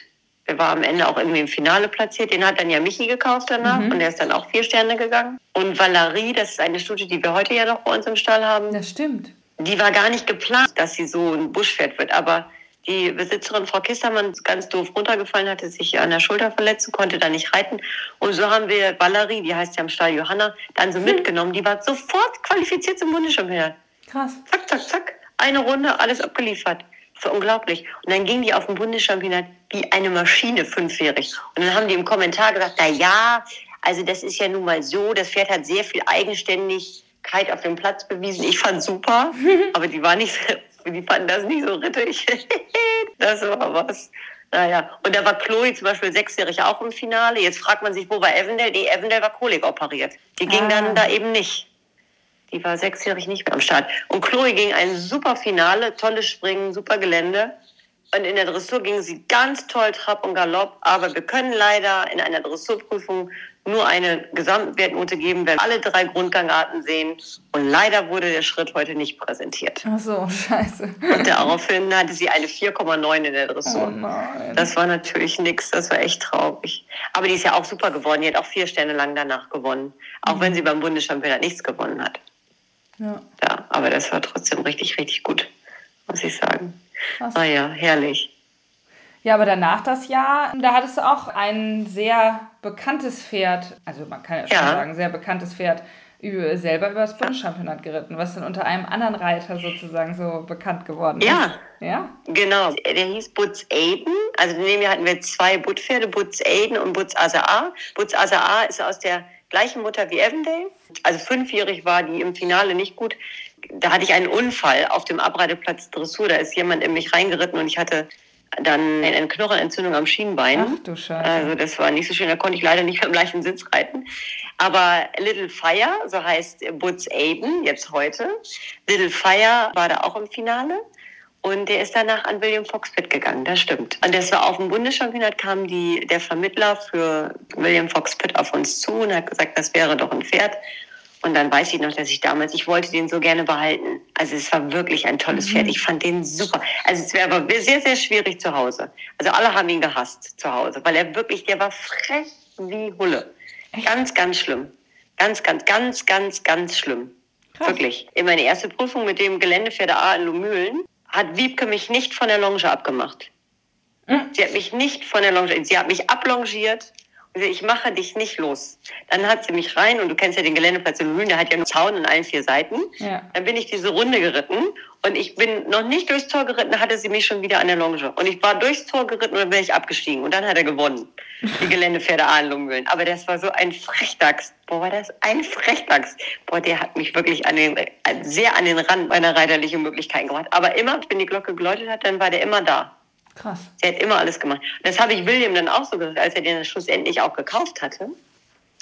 Der war am Ende auch irgendwie im Finale platziert. Den hat dann ja Michi gekauft danach mhm. und der ist dann auch vier Sterne gegangen. Und Valerie, das ist eine Studie, die wir heute ja noch bei uns im Stall haben. Das stimmt die war gar nicht geplant, dass sie so ein Buschpferd wird. Aber die Besitzerin Frau Kistermann ist ganz doof runtergefallen, hatte sich an der Schulter verletzt konnte da nicht reiten. Und so haben wir Valerie, die heißt ja im Stall Johanna, dann so hm. mitgenommen. Die war sofort qualifiziert zum Bundeschampionat. Krass. Zack, zack, zack. Eine Runde, alles abgeliefert. Das war unglaublich. Und dann ging die auf dem Bundeschampionat wie eine Maschine fünfjährig. Und dann haben die im Kommentar gesagt, na ja, also das ist ja nun mal so, das Pferd hat sehr viel eigenständig Kite auf dem Platz bewiesen. Ich fand super, <laughs> aber die war nicht, die fanden das nicht so rittig. <laughs> das war was. Naja, und da war Chloe zum Beispiel sechsjährig auch im Finale. Jetzt fragt man sich, wo war Evendel? Die Evendel war Kolik operiert. Die ging ah. dann da eben nicht. Die war sechsjährig nicht mehr am Start. Und Chloe ging ein super Finale, tolles Springen, super Gelände. Und in der Dressur ging sie ganz toll Trab und Galopp. Aber wir können leider in einer Dressurprüfung nur eine Gesamtwertnote geben, wenn alle drei Grundgangarten sehen. Und leider wurde der Schritt heute nicht präsentiert. Ach so, <laughs> scheiße. Und daraufhin hatte sie eine 4,9 in der Dressur. Oh. Das war natürlich nix, das war echt traurig. Aber die ist ja auch super geworden. Die hat auch vier Sterne lang danach gewonnen. Auch wenn sie beim Bundeschampionat nichts gewonnen hat. Ja. Ja, aber das war trotzdem richtig, richtig gut, muss ich sagen. Krass. Ah ja, herrlich. Ja, aber danach das Jahr, da hattest du auch ein sehr bekanntes Pferd, also man kann ja schon Ja. sagen, sehr bekanntes Pferd, selber über das Bundeschampionat geritten, was dann unter einem anderen Reiter sozusagen so bekannt geworden ist. Ja. Ja? Genau, der hieß Butz Aiden. Also neben mir hatten wir zwei Buttpferde, Butz Aiden und Butz Azaa. Butz Azaa ist aus der gleichen Mutter wie Avondale. Also fünfjährig war die im Finale nicht gut. Da hatte ich einen Unfall auf dem Abreiteplatz Dressur. Da ist jemand in mich reingeritten und ich hatte dann eine Knochenentzündung am Schienbein. Ach du Scheiße. Also das war nicht so schön, da konnte ich leider nicht mehr im gleichen Sitz reiten. Aber Little Fire, so heißt Butz Aiden jetzt heute. Little Fire war da auch im Finale. Und der ist danach an William Fox Pitt gegangen, das stimmt. Und das war auf dem Bundeschampionat, kam die, der Vermittler für William Fox Pitt auf uns zu und hat gesagt, das wäre doch ein Pferd. Und dann weiß ich noch, dass ich damals, ich wollte den so gerne behalten. Also es war wirklich ein tolles Pferd. Ich fand den super. Also es wäre aber sehr, sehr schwierig zu Hause. Also alle haben ihn gehasst zu Hause, weil er wirklich, der war frech wie Hulle. Ganz, ganz schlimm. Ganz, ganz, ganz, ganz, ganz schlimm. Krass. Wirklich. In meine erste Prüfung mit dem Geländepferd A in Lumülen hat Wiebke mich nicht von der Longe abgemacht. Sie hat mich nicht von der Longe, sie hat mich ablongiert ich mache dich nicht los. Dann hat sie mich rein und du kennst ja den Geländeplatz in Mühlen, der hat ja einen Zaun an allen vier Seiten. Ja. Dann bin ich diese Runde geritten und ich bin noch nicht durchs Tor geritten, hatte sie mich schon wieder an der Longe. Und ich war durchs Tor geritten und dann bin ich abgestiegen und dann hat er gewonnen. Die Geländepferde Ahlenlungmühlen. Aber das war so ein Frechdachs. Boah, war das ein Frechdachs. Boah, der hat mich wirklich an den, sehr an den Rand meiner reiterlichen Möglichkeiten gebracht. Aber immer, wenn die Glocke geläutet hat, dann war der immer da. Krass. Sie hat immer alles gemacht. Und das habe ich William dann auch so gesagt, als er den dann schlussendlich auch gekauft hatte.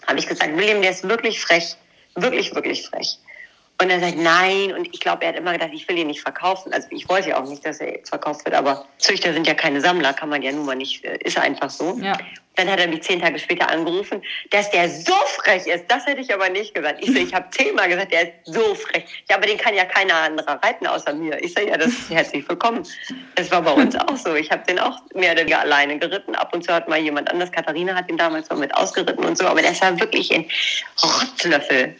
Habe ich gesagt, William, der ist wirklich frech. Wirklich, wirklich frech. Und er sagt, nein. Und ich glaube, er hat immer gedacht, ich will ihn nicht verkaufen. Also ich wollte ja auch nicht, dass er jetzt verkauft wird. Aber Züchter sind ja keine Sammler, kann man ja nun mal nicht, äh, ist einfach so. Ja. Dann hat er mich zehn Tage später angerufen, dass der so frech ist. Das hätte ich aber nicht gesagt. Ich, so, ich habe zehnmal gesagt, der ist so frech. Ja, aber den kann ja keiner anderer reiten außer mir. Ich sage, ja, das ist herzlich willkommen. Das war bei uns auch so. Ich habe den auch mehr oder weniger alleine geritten. Ab und zu hat mal jemand anders, Katharina hat ihn damals mal mit ausgeritten und so. Aber das war wirklich ein Rotzlöffel.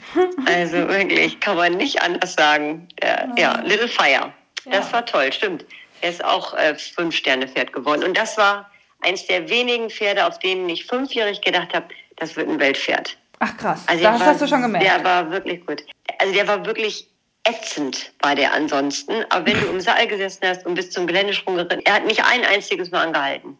Also wirklich, kann man nicht anders sagen. Der, ja, Little Fire. Das Ja. war toll, stimmt. Er ist auch äh, Fünf-Sterne-Pferd geworden. Und das war eins der wenigen Pferde, auf denen ich fünfjährig gedacht habe, das wird ein Weltpferd. Ach krass. Also das war- hast du schon gemerkt. Der war wirklich gut. Also der war wirklich ätzend, war der ansonsten. Aber wenn du im Saal gesessen hast und bis zum Geländesprung geritten, er hat nicht ein einziges Mal angehalten.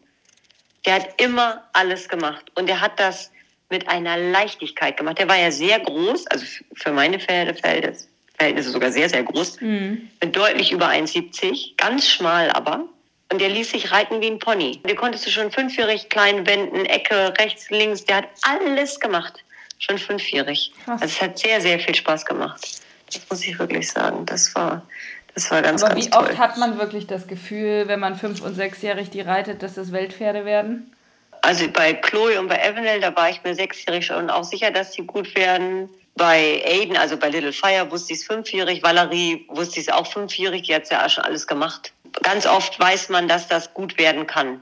Der hat immer alles gemacht. Und er hat das mit einer Leichtigkeit gemacht. Der war ja sehr groß, also für meine Pferde, Verhältnisse, Verhältnisse sogar sehr, sehr groß. Mhm. Mit deutlich über 1,70. Ganz schmal aber. Und der ließ sich reiten wie ein Pony. Der konntest du schon fünfjährig klein wenden, Ecke, rechts, links. Der hat alles gemacht. Schon fünfjährig. Krass. Also es hat sehr, sehr viel Spaß gemacht. Das muss ich wirklich sagen. Das war, das war ganz, Aber ganz wie toll. oft hat man wirklich das Gefühl, wenn man fünf- und sechsjährig die reitet, dass das Weltpferde werden? Also bei Chloe und bei Evanel, da war ich mir sechsjährig schon auch sicher, dass die gut werden. Bei Aiden, also bei Little Fire, wusste ich es fünfjährig. Valerie wusste ich es auch fünfjährig. Die hat ja schon alles gemacht. Ganz oft weiß man, dass das gut werden kann,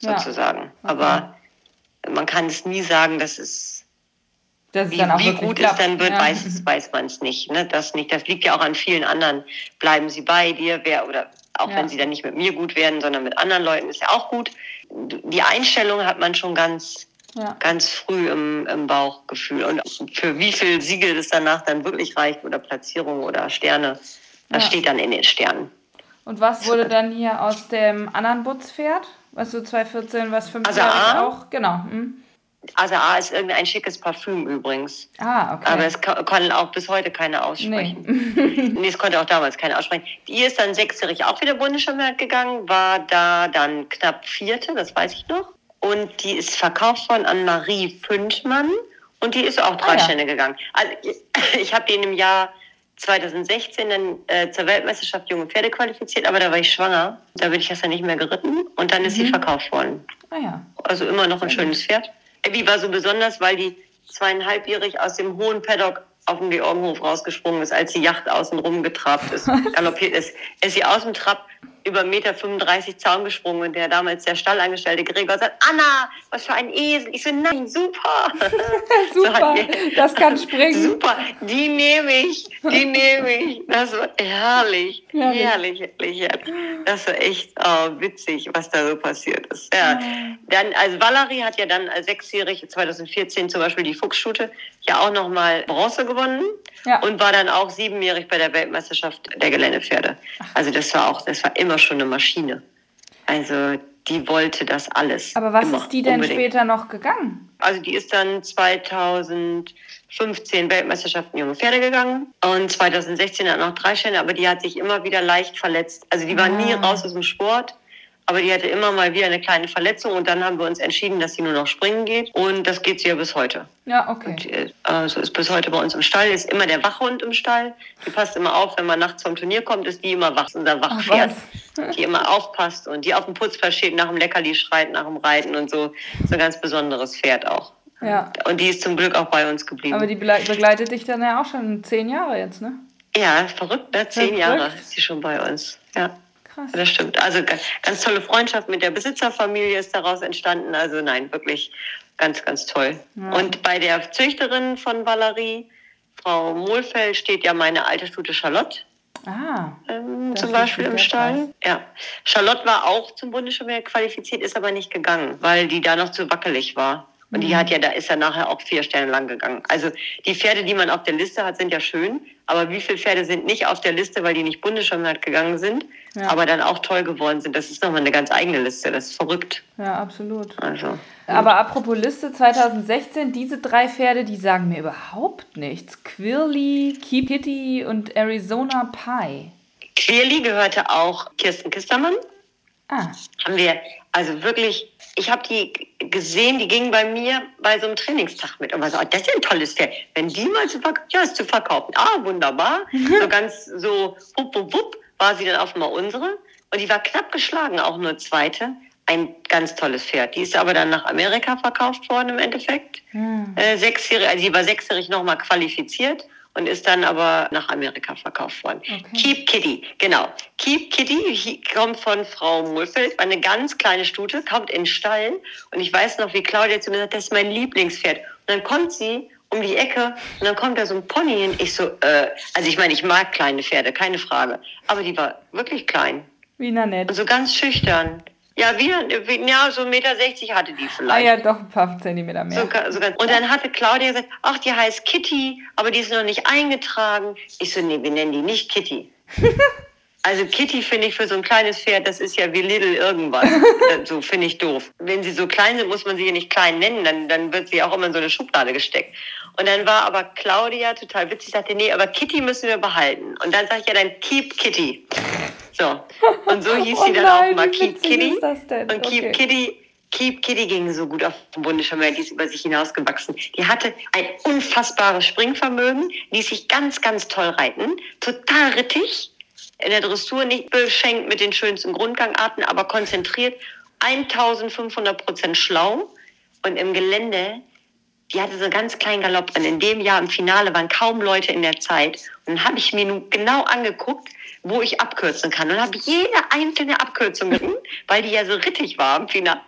Ja. sozusagen. Aber man kann es nie sagen, dass es Dass es wie, dann auch wie gut es dann wird, ja. weiß, es- weiß man es nicht, ne? Das nicht. Das liegt ja auch an vielen anderen. Bleiben sie bei dir, wer oder auch Ja. wenn sie dann nicht mit mir gut werden, sondern mit anderen Leuten, ist ja auch gut. Die Einstellung hat man schon ganz, Ja. ganz früh im, im Bauchgefühl. Und für wie viel Siegel das danach dann wirklich reicht oder Platzierung oder Sterne, das steht dann in den Sternen. Und was wurde dann hier aus dem anderen Butzpferd? Was so 2014, was 5 Also Jahre A? auch? Genau. Hm. Asa ist irgendein schickes Parfüm übrigens. Ah, okay. Aber es kann, kann auch bis heute keiner aussprechen. Nee. es konnte auch damals keiner aussprechen. Die ist dann sechsjährig auch wieder Bundeschampionat gegangen, war da dann knapp vierte, das weiß ich noch. Und die ist verkauft worden an Marie Fündmann und die ist auch drei Ah, ja. Stände gegangen. Also ich, <laughs> ich habe die in dem Jahr 2016 dann äh, zur Weltmeisterschaft junge Pferde qualifiziert, aber da war ich schwanger. Da bin ich erst dann nicht mehr geritten und dann ist Mhm. sie verkauft worden. ah ja. Also immer noch ein schönes Pferd. Abby war so besonders, weil die zweieinhalbjährig aus dem hohen Paddock auf dem Georgenhof rausgesprungen ist, als die Yacht außen rum getrabt ist, <laughs> galoppiert ist. Ist sie aus dem Trab über 1,35 Meter Zaun gesprungen und der damals der Stallangestellte Gregor sagt, Anna, was für ein Esel. Ich so, nein, super. <laughs> super, so das kann springen. Super, die nehme ich, die nehme ich. Das war herrlich, herrlich, herrlich, herrlich. Das war echt oh, witzig, was da so passiert ist. Ja. Dann, also Valerie hat ja dann als Sechsjährige 2014 zum Beispiel die Fuchsschute ja auch nochmal Bronze gewonnen ja. und war dann auch siebenjährig bei der Weltmeisterschaft der Geländepferde. Also das war auch, das war immer schon eine Maschine. Also die wollte das alles. Aber was ist die denn unbedingt. später noch gegangen? Also die ist dann 2015 Weltmeisterschaften junge Pferde gegangen und 2016 hat noch drei Sterne, aber die hat sich immer wieder leicht verletzt. Also die war ah. nie raus aus dem Sport aber die hatte immer mal wieder eine kleine Verletzung und dann haben wir uns entschieden, dass sie nur noch springen geht und das geht sie ja bis heute. Ja, okay. Und, äh, also ist bis heute bei uns im Stall, ist immer der Wachhund im Stall. Die passt immer auf, wenn man nachts vom Turnier kommt, ist die immer wach, unser Wachpferd, Ach, <laughs> die immer aufpasst und die auf dem Putzplatz steht, nach dem Leckerli schreit, nach dem Reiten und so. So ein ganz besonderes Pferd auch. Ja. Und die ist zum Glück auch bei uns geblieben. Aber die begleitet dich dann ja auch schon zehn Jahre jetzt, ne? Ja, verrückt, ne? Zehn verrückt. Jahre ist sie schon bei uns. Ja. Krass. Das stimmt. Also ganz, ganz tolle Freundschaft mit der Besitzerfamilie ist daraus entstanden. Also nein, wirklich ganz, ganz toll. Ja. Und bei der Züchterin von Valerie, Frau Mohlfeld, steht ja meine alte Stute Charlotte. Ah, ähm, zum Beispiel im Stall. Ja. Charlotte war auch zum Bundesschulmeer qualifiziert, ist aber nicht gegangen, weil die da noch zu wackelig war. Und die hat ja, da ist er nachher auch vier Sterne lang gegangen. Also die Pferde, die man auf der Liste hat, sind ja schön. Aber wie viele Pferde sind nicht auf der Liste, weil die nicht Bundesschirmheit gegangen sind, ja. aber dann auch toll geworden sind? Das ist nochmal eine ganz eigene Liste. Das ist verrückt. Ja, absolut. Also. Aber apropos Liste 2016, diese drei Pferde, die sagen mir überhaupt nichts. Quirly, Keep Kitty und Arizona Pie. Quirly gehörte auch Kirsten Kistermann. Ah. Haben wir also wirklich, ich habe die gesehen, die gingen bei mir bei so einem Trainingstag mit. Und war so, oh, das ist ja ein tolles Pferd. Wenn die mal zu verkaufen, ja, ist zu verkaufen. Ah, wunderbar. Mhm. <laughs> So ganz so, wupp, wupp, wupp, war sie dann auf mal unsere. Und die war knapp geschlagen, auch nur zweite. Ein ganz tolles Pferd. Die ist aber dann nach Amerika verkauft worden im Endeffekt. Mhm. Äh, sechsjährig, also die war sechsjährig nochmal qualifiziert und ist dann aber nach Amerika verkauft worden. Okay. Keep Kitty, genau. Keep Kitty kommt von Frau Mulfeld, eine ganz kleine Stute, kommt in Stall und ich weiß noch, wie Claudia zu mir sagt, das ist mein Lieblingspferd. Und dann kommt sie um die Ecke und dann kommt da so ein Pony hin. Ich so, äh, also ich meine, ich mag kleine Pferde, keine Frage, aber die war wirklich klein. Wie nett. Und so ganz schüchtern. Ja, wie, ja, so 1,60 Meter hatte die vielleicht. Ah ja, doch ein paar Zentimeter mehr. So, so und dann hatte Claudia gesagt, ach, die heißt Kitty, aber die ist noch nicht eingetragen. Ich so, nee, wir nennen die nicht Kitty. <laughs> also Kitty finde ich für so ein kleines Pferd, das ist ja wie Little irgendwas. <laughs> so finde ich doof. Wenn sie so klein sind, muss man sie ja nicht klein nennen, dann, dann wird sie auch immer in so eine Schublade gesteckt. Und dann war aber Claudia total witzig, sagte, nee, aber Kitty müssen wir behalten. Und dann sage ich ja dann, keep Kitty. So. Und so hieß <laughs> oh sie dann nein, auch mal Keep Kitty. Und Keep okay. Kitty Keep Kitty ging so gut auf dem Bundesschirm, die ist über sich hinausgewachsen. Die hatte ein unfassbares Springvermögen, ließ sich ganz, ganz toll reiten, total rittig, in der Dressur nicht beschenkt mit den schönsten Grundgangarten, aber konzentriert, 1500 Prozent schlau und im Gelände, die hatte so einen ganz kleinen Galopp und in dem Jahr im Finale waren kaum Leute in der Zeit und dann habe ich mir nun genau angeguckt, wo ich abkürzen kann. Und habe jede einzelne Abkürzung geritten, <laughs> weil die ja so rittig war im Finale.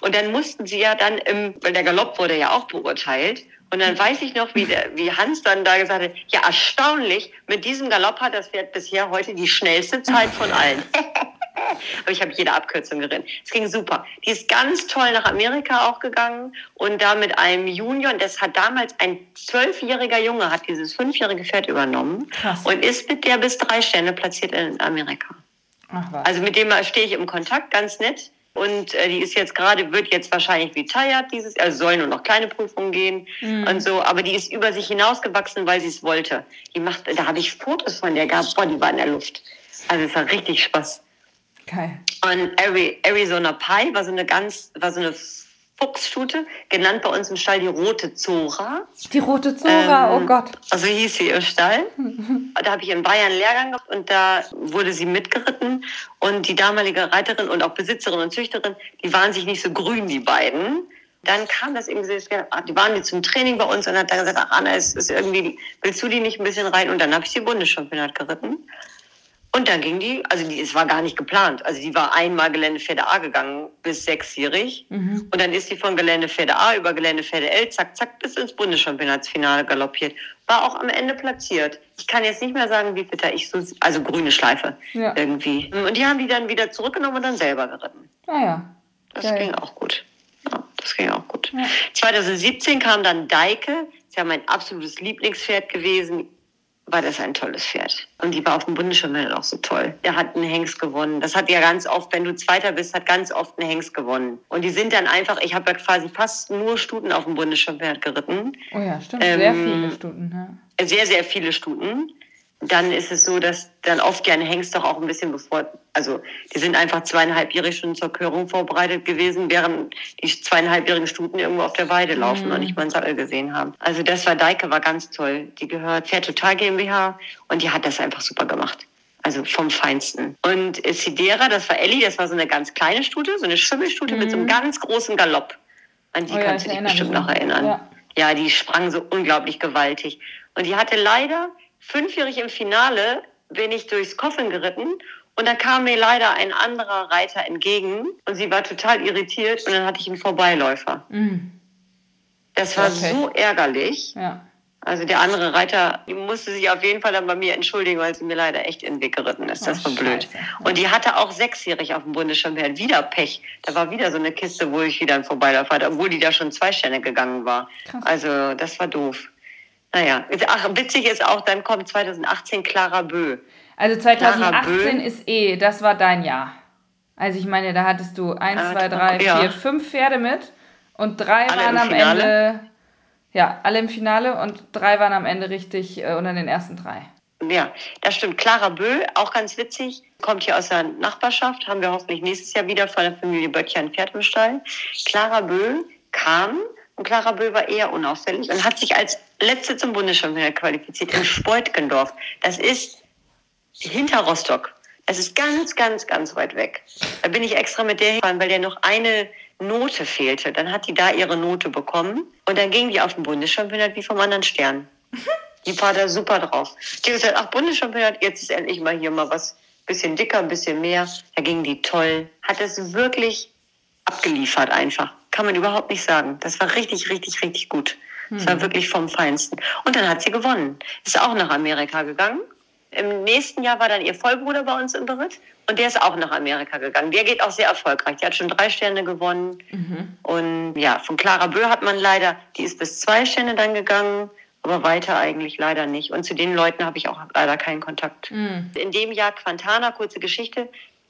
Und dann mussten sie ja dann im, weil der Galopp wurde ja auch beurteilt. Und dann weiß ich noch, wie, der, <laughs> wie Hans dann da gesagt hat, ja erstaunlich, mit diesem Galopp hat das Pferd bisher heute die schnellste Zeit von <laughs> allen. Aber ich habe jede Abkürzung geritten. Es ging super. Die ist ganz toll nach Amerika auch gegangen und da mit einem Junior. Und das hat damals ein zwölfjähriger Junge, hat dieses fünfjährige Pferd übernommen Krass. und ist mit der bis drei Sterne platziert in Amerika. Ach. Also mit dem stehe ich im Kontakt, ganz nett. Und äh, die ist jetzt gerade, wird jetzt wahrscheinlich retired dieses, also soll nur noch kleine Prüfungen gehen mhm. und so, aber die ist über sich hinausgewachsen, weil sie es wollte. Die macht, da habe ich Fotos von der gehabt, boah, die war in der Luft. Also es war richtig Spaß. Geil. Und Arizona Pie war so eine ganz, war so eine Fuchsstute, genannt bei uns im Stall die rote Zora. Die rote Zora, oh ähm, oh Gott. Also hieß sie im Stall. <laughs> da habe ich in Bayern Lehrgang gemacht und da wurde sie mitgeritten. Und die damalige Reiterin und auch Besitzerin und Züchterin, die waren sich nicht so grün, die beiden dann kam das irgendwie so, die waren die zum Training bei uns und hat dann gesagt, ach Anna, es ist irgendwie, willst du die nicht ein bisschen rein? Und dann habe ich die Bundeschampionat geritten. Und dann ging die, also die, es war gar nicht geplant. Also die war einmal Geländepferde A gegangen bis sechsjährig. Mhm. Und dann ist sie von Geländepferde A über Geländepferde L, zack, zack, bis ins Bundeschampionatsfinale galoppiert. War auch am Ende platziert. Ich kann jetzt nicht mehr sagen, wie da ich so, also grüne Schleife ja. irgendwie. Und die haben die dann wieder zurückgenommen und dann selber geritten. Ah ja. Das Geil. ging auch gut. Ja, das ging auch gut. Ja. 2017 kam dann Deike. Sie ist ja mein absolutes Lieblingspferd gewesen war das ein tolles Pferd. Und die war auf dem Bundeschampionat auch so toll. Der hat einen Hengst gewonnen. Das hat ja ganz oft, wenn du Zweiter bist, hat ganz oft einen Hengst gewonnen. Und die sind dann einfach, ich habe ja quasi fast nur Stuten auf dem Bundeschampionat geritten. Oh ja, stimmt. Ähm, sehr viele Stuten. Ja. Sehr, sehr viele Stuten dann ist es so, dass dann oft gerne Hengst doch auch ein bisschen bevor, also die sind einfach zweieinhalbjährig schon zur Körung vorbereitet gewesen, während die zweieinhalbjährigen Stuten irgendwo auf der Weide laufen mhm. und nicht mal einen Sattel gesehen haben. Also das war Deike, war ganz toll. Die gehört Pferd Total GmbH und die hat das einfach super gemacht. Also vom Feinsten. Und Sidera, das war Ellie, das war so eine ganz kleine Stute, so eine Schimmelstute mhm. mit so einem mhm. ganz großen Galopp. An die oh ja, kannst du dich bestimmt noch erinnern. Ja. ja, die sprang so unglaublich gewaltig. Und die hatte leider fünfjährig im Finale bin ich durchs Koffen geritten und da kam mir leider ein anderer Reiter entgegen und sie war total irritiert und dann hatte ich einen Vorbeiläufer. Mhm. Das war okay. so ärgerlich. Ja. Also der andere Reiter musste sich auf jeden Fall dann bei mir entschuldigen, weil sie mir leider echt in den Weg geritten ist. Das oh, war blöd. Und die hatte auch sechsjährig auf dem Bundeschampionat wieder Pech. Da war wieder so eine Kiste, wo ich wieder einen Vorbeiläufer hatte, obwohl die da schon zwei Sterne gegangen war. Krass. Also das war doof. Naja, ach, witzig ist auch, dann kommt 2018 Clara Bö. Also 2018 ist eh, das war dein Jahr. Also ich meine, da hattest du 1, 2, 3, 4, 5 Pferde mit und drei alle waren am Finale. Ende, ja, alle im Finale und drei waren am Ende richtig äh, unter den ersten drei. Ja, das stimmt. Clara Bö, auch ganz witzig, kommt hier aus der Nachbarschaft, haben wir hoffentlich nächstes Jahr wieder von der Familie Böttcher ein Pferd im Stall. Clara Bö kam und Clara Bö war eher unauffällig und hat sich als letzte zum Bundeschampionat qualifiziert in Speutgendorf. Das ist hinter Rostock. Das ist ganz, ganz, ganz weit weg. Da bin ich extra mit der hingefahren, weil der noch eine Note fehlte. Dann hat die da ihre Note bekommen und dann ging die auf den Bundeschampionat wie vom anderen Stern. Die war da super drauf. Die hat gesagt, ach, Bundeschampionat, jetzt ist endlich mal hier mal was bisschen dicker, ein bisschen mehr. Da ging die toll. Hat es wirklich abgeliefert einfach. Kann man überhaupt nicht sagen. Das war richtig, richtig, richtig gut. Das hm. war wirklich vom Feinsten. Und dann hat sie gewonnen. Ist auch nach Amerika gegangen. Im nächsten Jahr war dann ihr Vollbruder bei uns im Beritt und der ist auch nach Amerika gegangen. Der geht auch sehr erfolgreich. Die hat schon drei Sterne gewonnen. Mhm. Und ja, von Clara Bö hat man leider, die ist bis zwei Sterne dann gegangen, aber weiter eigentlich leider nicht. Und zu den Leuten habe ich auch leider keinen Kontakt. Mhm. In dem Jahr Quantana, kurze Geschichte,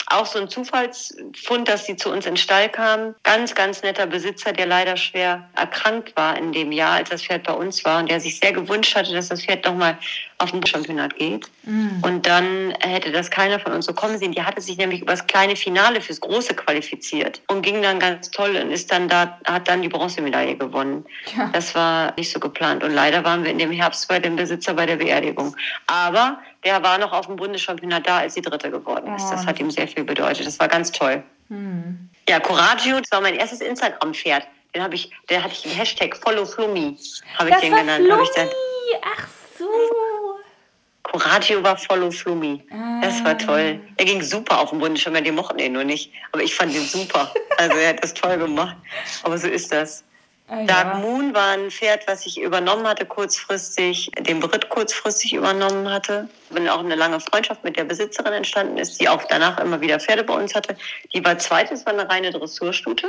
auch so ein Zufallsfund, dass sie zu uns in den Stall kam. Ganz, ganz netter Besitzer, der leider schwer erkrankt war in dem Jahr, als das Pferd bei uns war und der sich sehr gewünscht hatte, dass das Pferd nochmal auf den Championat geht. Mhm. Und dann hätte das keiner von uns so kommen sehen. Die hatte sich nämlich über das kleine Finale fürs Große qualifiziert und ging dann ganz toll und ist dann da, hat dann die Bronzemedaille gewonnen. Ja. Das war nicht so geplant. Und leider waren wir in dem Herbst bei dem Besitzer bei der Beerdigung. Aber der war noch auf dem Bundeschampionat da, als sie Dritte geworden ist. Das hat ihm sehr viel bedeutet. Das war ganz toll. Mhm. Ja, Coraggio, das war mein erstes Instagram-Pferd. Den habe ich, der hatte ich den Hashtag Follow Flummi, habe ich den genannt. Flummi. Ich dann, Ach so. Coraggio war Follow Flummi. Ah. Das war toll. Er ging super auf dem Bundesschirm, die mochten ihn nur nicht. Aber ich fand ihn super. Also er hat das toll gemacht. Aber so ist das. Ah, ja. Dark Moon war ein Pferd, was ich übernommen hatte kurzfristig, den Brit kurzfristig übernommen hatte. Wenn auch eine lange Freundschaft mit der Besitzerin entstanden ist, die auch danach immer wieder Pferde bei uns hatte. Die war zweites, war eine reine Dressurstute.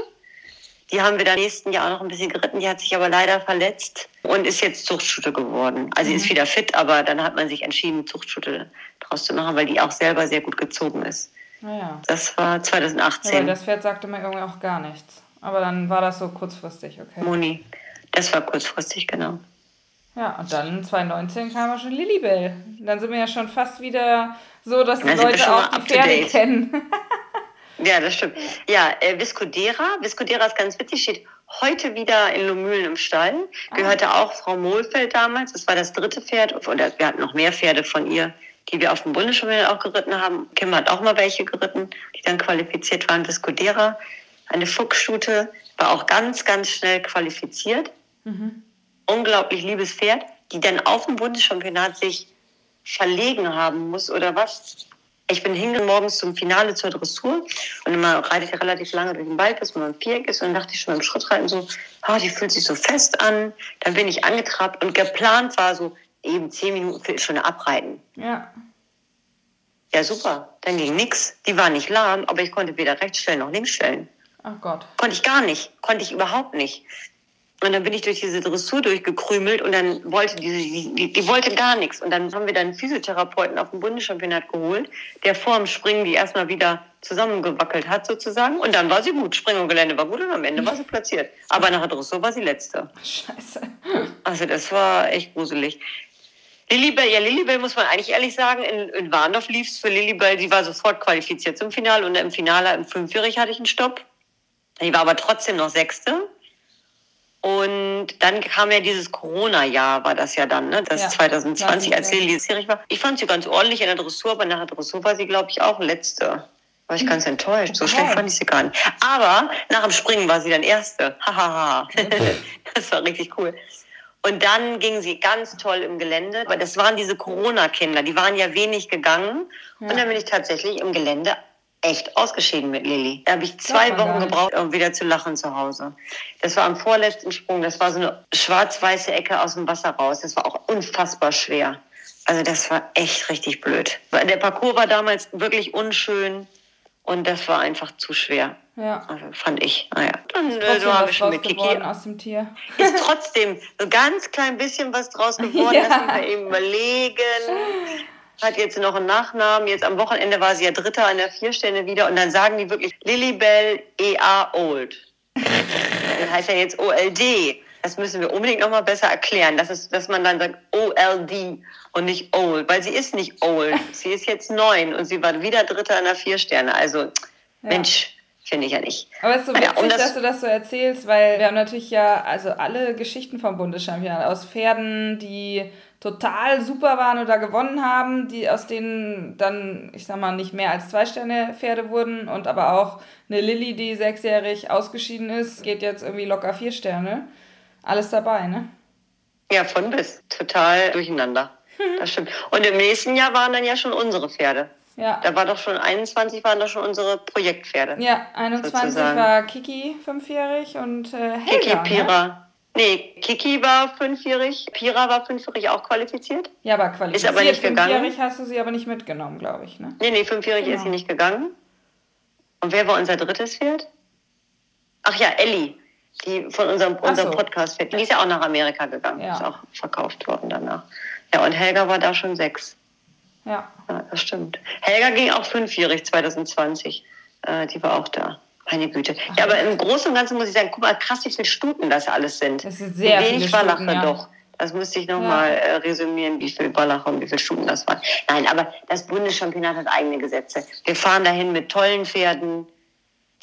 Die haben wir dann nächsten Jahr auch noch ein bisschen geritten. Die hat sich aber leider verletzt und ist jetzt Zuchtstute geworden. Also mhm. ist wieder fit, aber dann hat man sich entschieden, Zuchtstute draus zu machen, weil die auch selber sehr gut gezogen ist. Naja. Das war 2018. Aber das Pferd sagte mir irgendwie auch gar nichts. Aber dann war das so kurzfristig, okay. Moni. Das war kurzfristig, genau. Ja, und dann 2019 kam ja schon Lilibell. Dann sind wir ja schon fast wieder so, dass die Leute auch die Pferde kennen. <laughs> ja, das stimmt. Ja, äh, Viscodera. Viscodera ist ganz witzig, steht heute wieder in Lomühlen im Stall. Gehörte ah. auch Frau Mohlfeld damals. Das war das dritte Pferd. Oder wir hatten noch mehr Pferde von ihr, die wir auf dem Bundesschule auch geritten haben. Kim hat auch mal welche geritten, die dann qualifiziert waren. Viscodera eine Fuchsstute, war auch ganz, ganz schnell qualifiziert. Unglaublich liebes Pferd, die dann auf dem Bundeschampionat sich verlegen haben muss oder was. Ich bin hingegangen morgens zum Finale zur Dressur und immer reite ich relativ lange durch den Wald, bis man im Viereck ist. Und dann dachte ich schon beim Schrittreiten so, ah, die fühlt sich so fest an. Dann bin ich angetrabt und geplant war so eben zehn Minuten Viertelstunde abreiten. Ja. Ja, super. Dann ging nix. Die war nicht lahm, aber ich konnte weder rechts stellen noch links stellen. Ach Gott. Konnte ich gar nicht. Konnte ich überhaupt nicht. Und dann bin ich durch diese Dressur durchgekrümelt und dann wollte diese, die, die, die wollte gar nichts. Und dann haben wir dann einen Physiotherapeuten auf dem Bundeschampionat geholt, der vor dem Springen die erstmal wieder zusammengewackelt hat sozusagen. Und dann war sie gut. Springen und Gelände war gut und am Ende war sie platziert. Aber nach der Dressur war sie letzte. Scheiße. Also das war echt gruselig. Lilibell, ja, Lilibell muss man eigentlich ehrlich sagen, in, in Warndorf lief es für Lilibell, die war sofort qualifiziert zum Finale und im Finale im Fünfjährig hatte ich einen Stopp. Die war aber trotzdem noch Sechste. Und dann kam ja dieses Corona-Jahr, war das ja dann, ne? Das Ja, 2020, als 2020. Lilly sechsjährig war. Ich fand sie ganz ordentlich in der Dressur, aber nach der Dressur war sie, glaube ich, auch Letzte. War ich ganz enttäuscht. So Okay. schlecht fand ich sie gar nicht. Aber nach dem Springen war sie dann Erste. <laughs> Hahaha. <laughs> das war richtig cool. Und dann ging sie ganz toll im Gelände. Aber das waren diese Corona-Kinder, die waren ja wenig gegangen. Und dann bin ich tatsächlich im Gelände echt ausgeschieden mit Lilly. Da habe ich zwei Wochen gar gebraucht, um wieder zu lachen zu Hause. Das war am vorletzten Sprung. Das war so eine schwarz-weiße Ecke aus dem Wasser raus. Das war auch unfassbar schwer. Also das war echt richtig blöd. Der Parcours war damals wirklich unschön und das war einfach zu schwer. Ja. Also fand ich. Naja, dann äh, Trotzdem so wir was schon mit Kiki. aus dem Tier. <laughs> Ist trotzdem so ganz klein bisschen was draus <laughs> geworden. Ja. Mich mal eben überlegen. Hat jetzt noch einen Nachnamen. Jetzt am Wochenende war sie ja Dritter an der Vierstände wieder. Und dann sagen die wirklich Lilibell EA Old. Das heißt ja jetzt OLD. Das müssen wir unbedingt noch mal besser erklären. Das ist, dass man dann sagt OLD und nicht old. Weil sie ist nicht old. Sie ist jetzt neun und sie war wieder Dritter an der Viersterne. Also, Mensch, finde ich ja nicht. Aber es ist so Ja, witzig, um das- dass du das so erzählst, weil wir haben natürlich ja also alle Geschichten vom Bundeschampionat aus Pferden, die total super waren oder gewonnen haben, die aus denen dann, ich sag mal, nicht mehr als zwei Sterne Pferde wurden und aber auch eine Lilly, die sechsjährig ausgeschieden ist, geht jetzt irgendwie locker vier Sterne. Alles dabei, ne? Ja, von bis. Total durcheinander. <laughs> Das stimmt. Und im nächsten Jahr waren dann ja schon unsere Pferde. Ja. Da war doch schon 21 waren doch schon unsere Projektpferde. Ja, 21 sozusagen. war Kiki fünfjährig und äh, Helga. Kiki, Ne? Nee, Kiki war fünfjährig, Pira war fünfjährig auch qualifiziert. Ja, aber qualifiziert aber nicht gegangen. fünfjährig hast du sie aber nicht mitgenommen, glaube ich, ne? Nee, nee, fünfjährig Genau. ist sie nicht gegangen. Und wer war unser drittes Pferd? Ach ja, Ellie, die von unserem, unserem so. Podcast-Pferd. Die ist ja auch nach Amerika gegangen. Ja. Ist auch verkauft worden danach. Ja, und Helga war da schon sechs. Ja. Ja, das stimmt. Helga ging auch fünfjährig 2020. Äh, die war auch da. Meine Güte. Ja, aber im Großen und Ganzen muss ich sagen, guck mal, krass, wie viele Stuten das alles sind. Das sind sehr Wie wenig viele Wallache ja. doch. Das müsste ich Ja. nochmal äh, resümieren, wie viele Wallache und wie viele Stuten das waren. Nein, aber das Bundeschampionat hat eigene Gesetze. Wir fahren dahin mit tollen Pferden,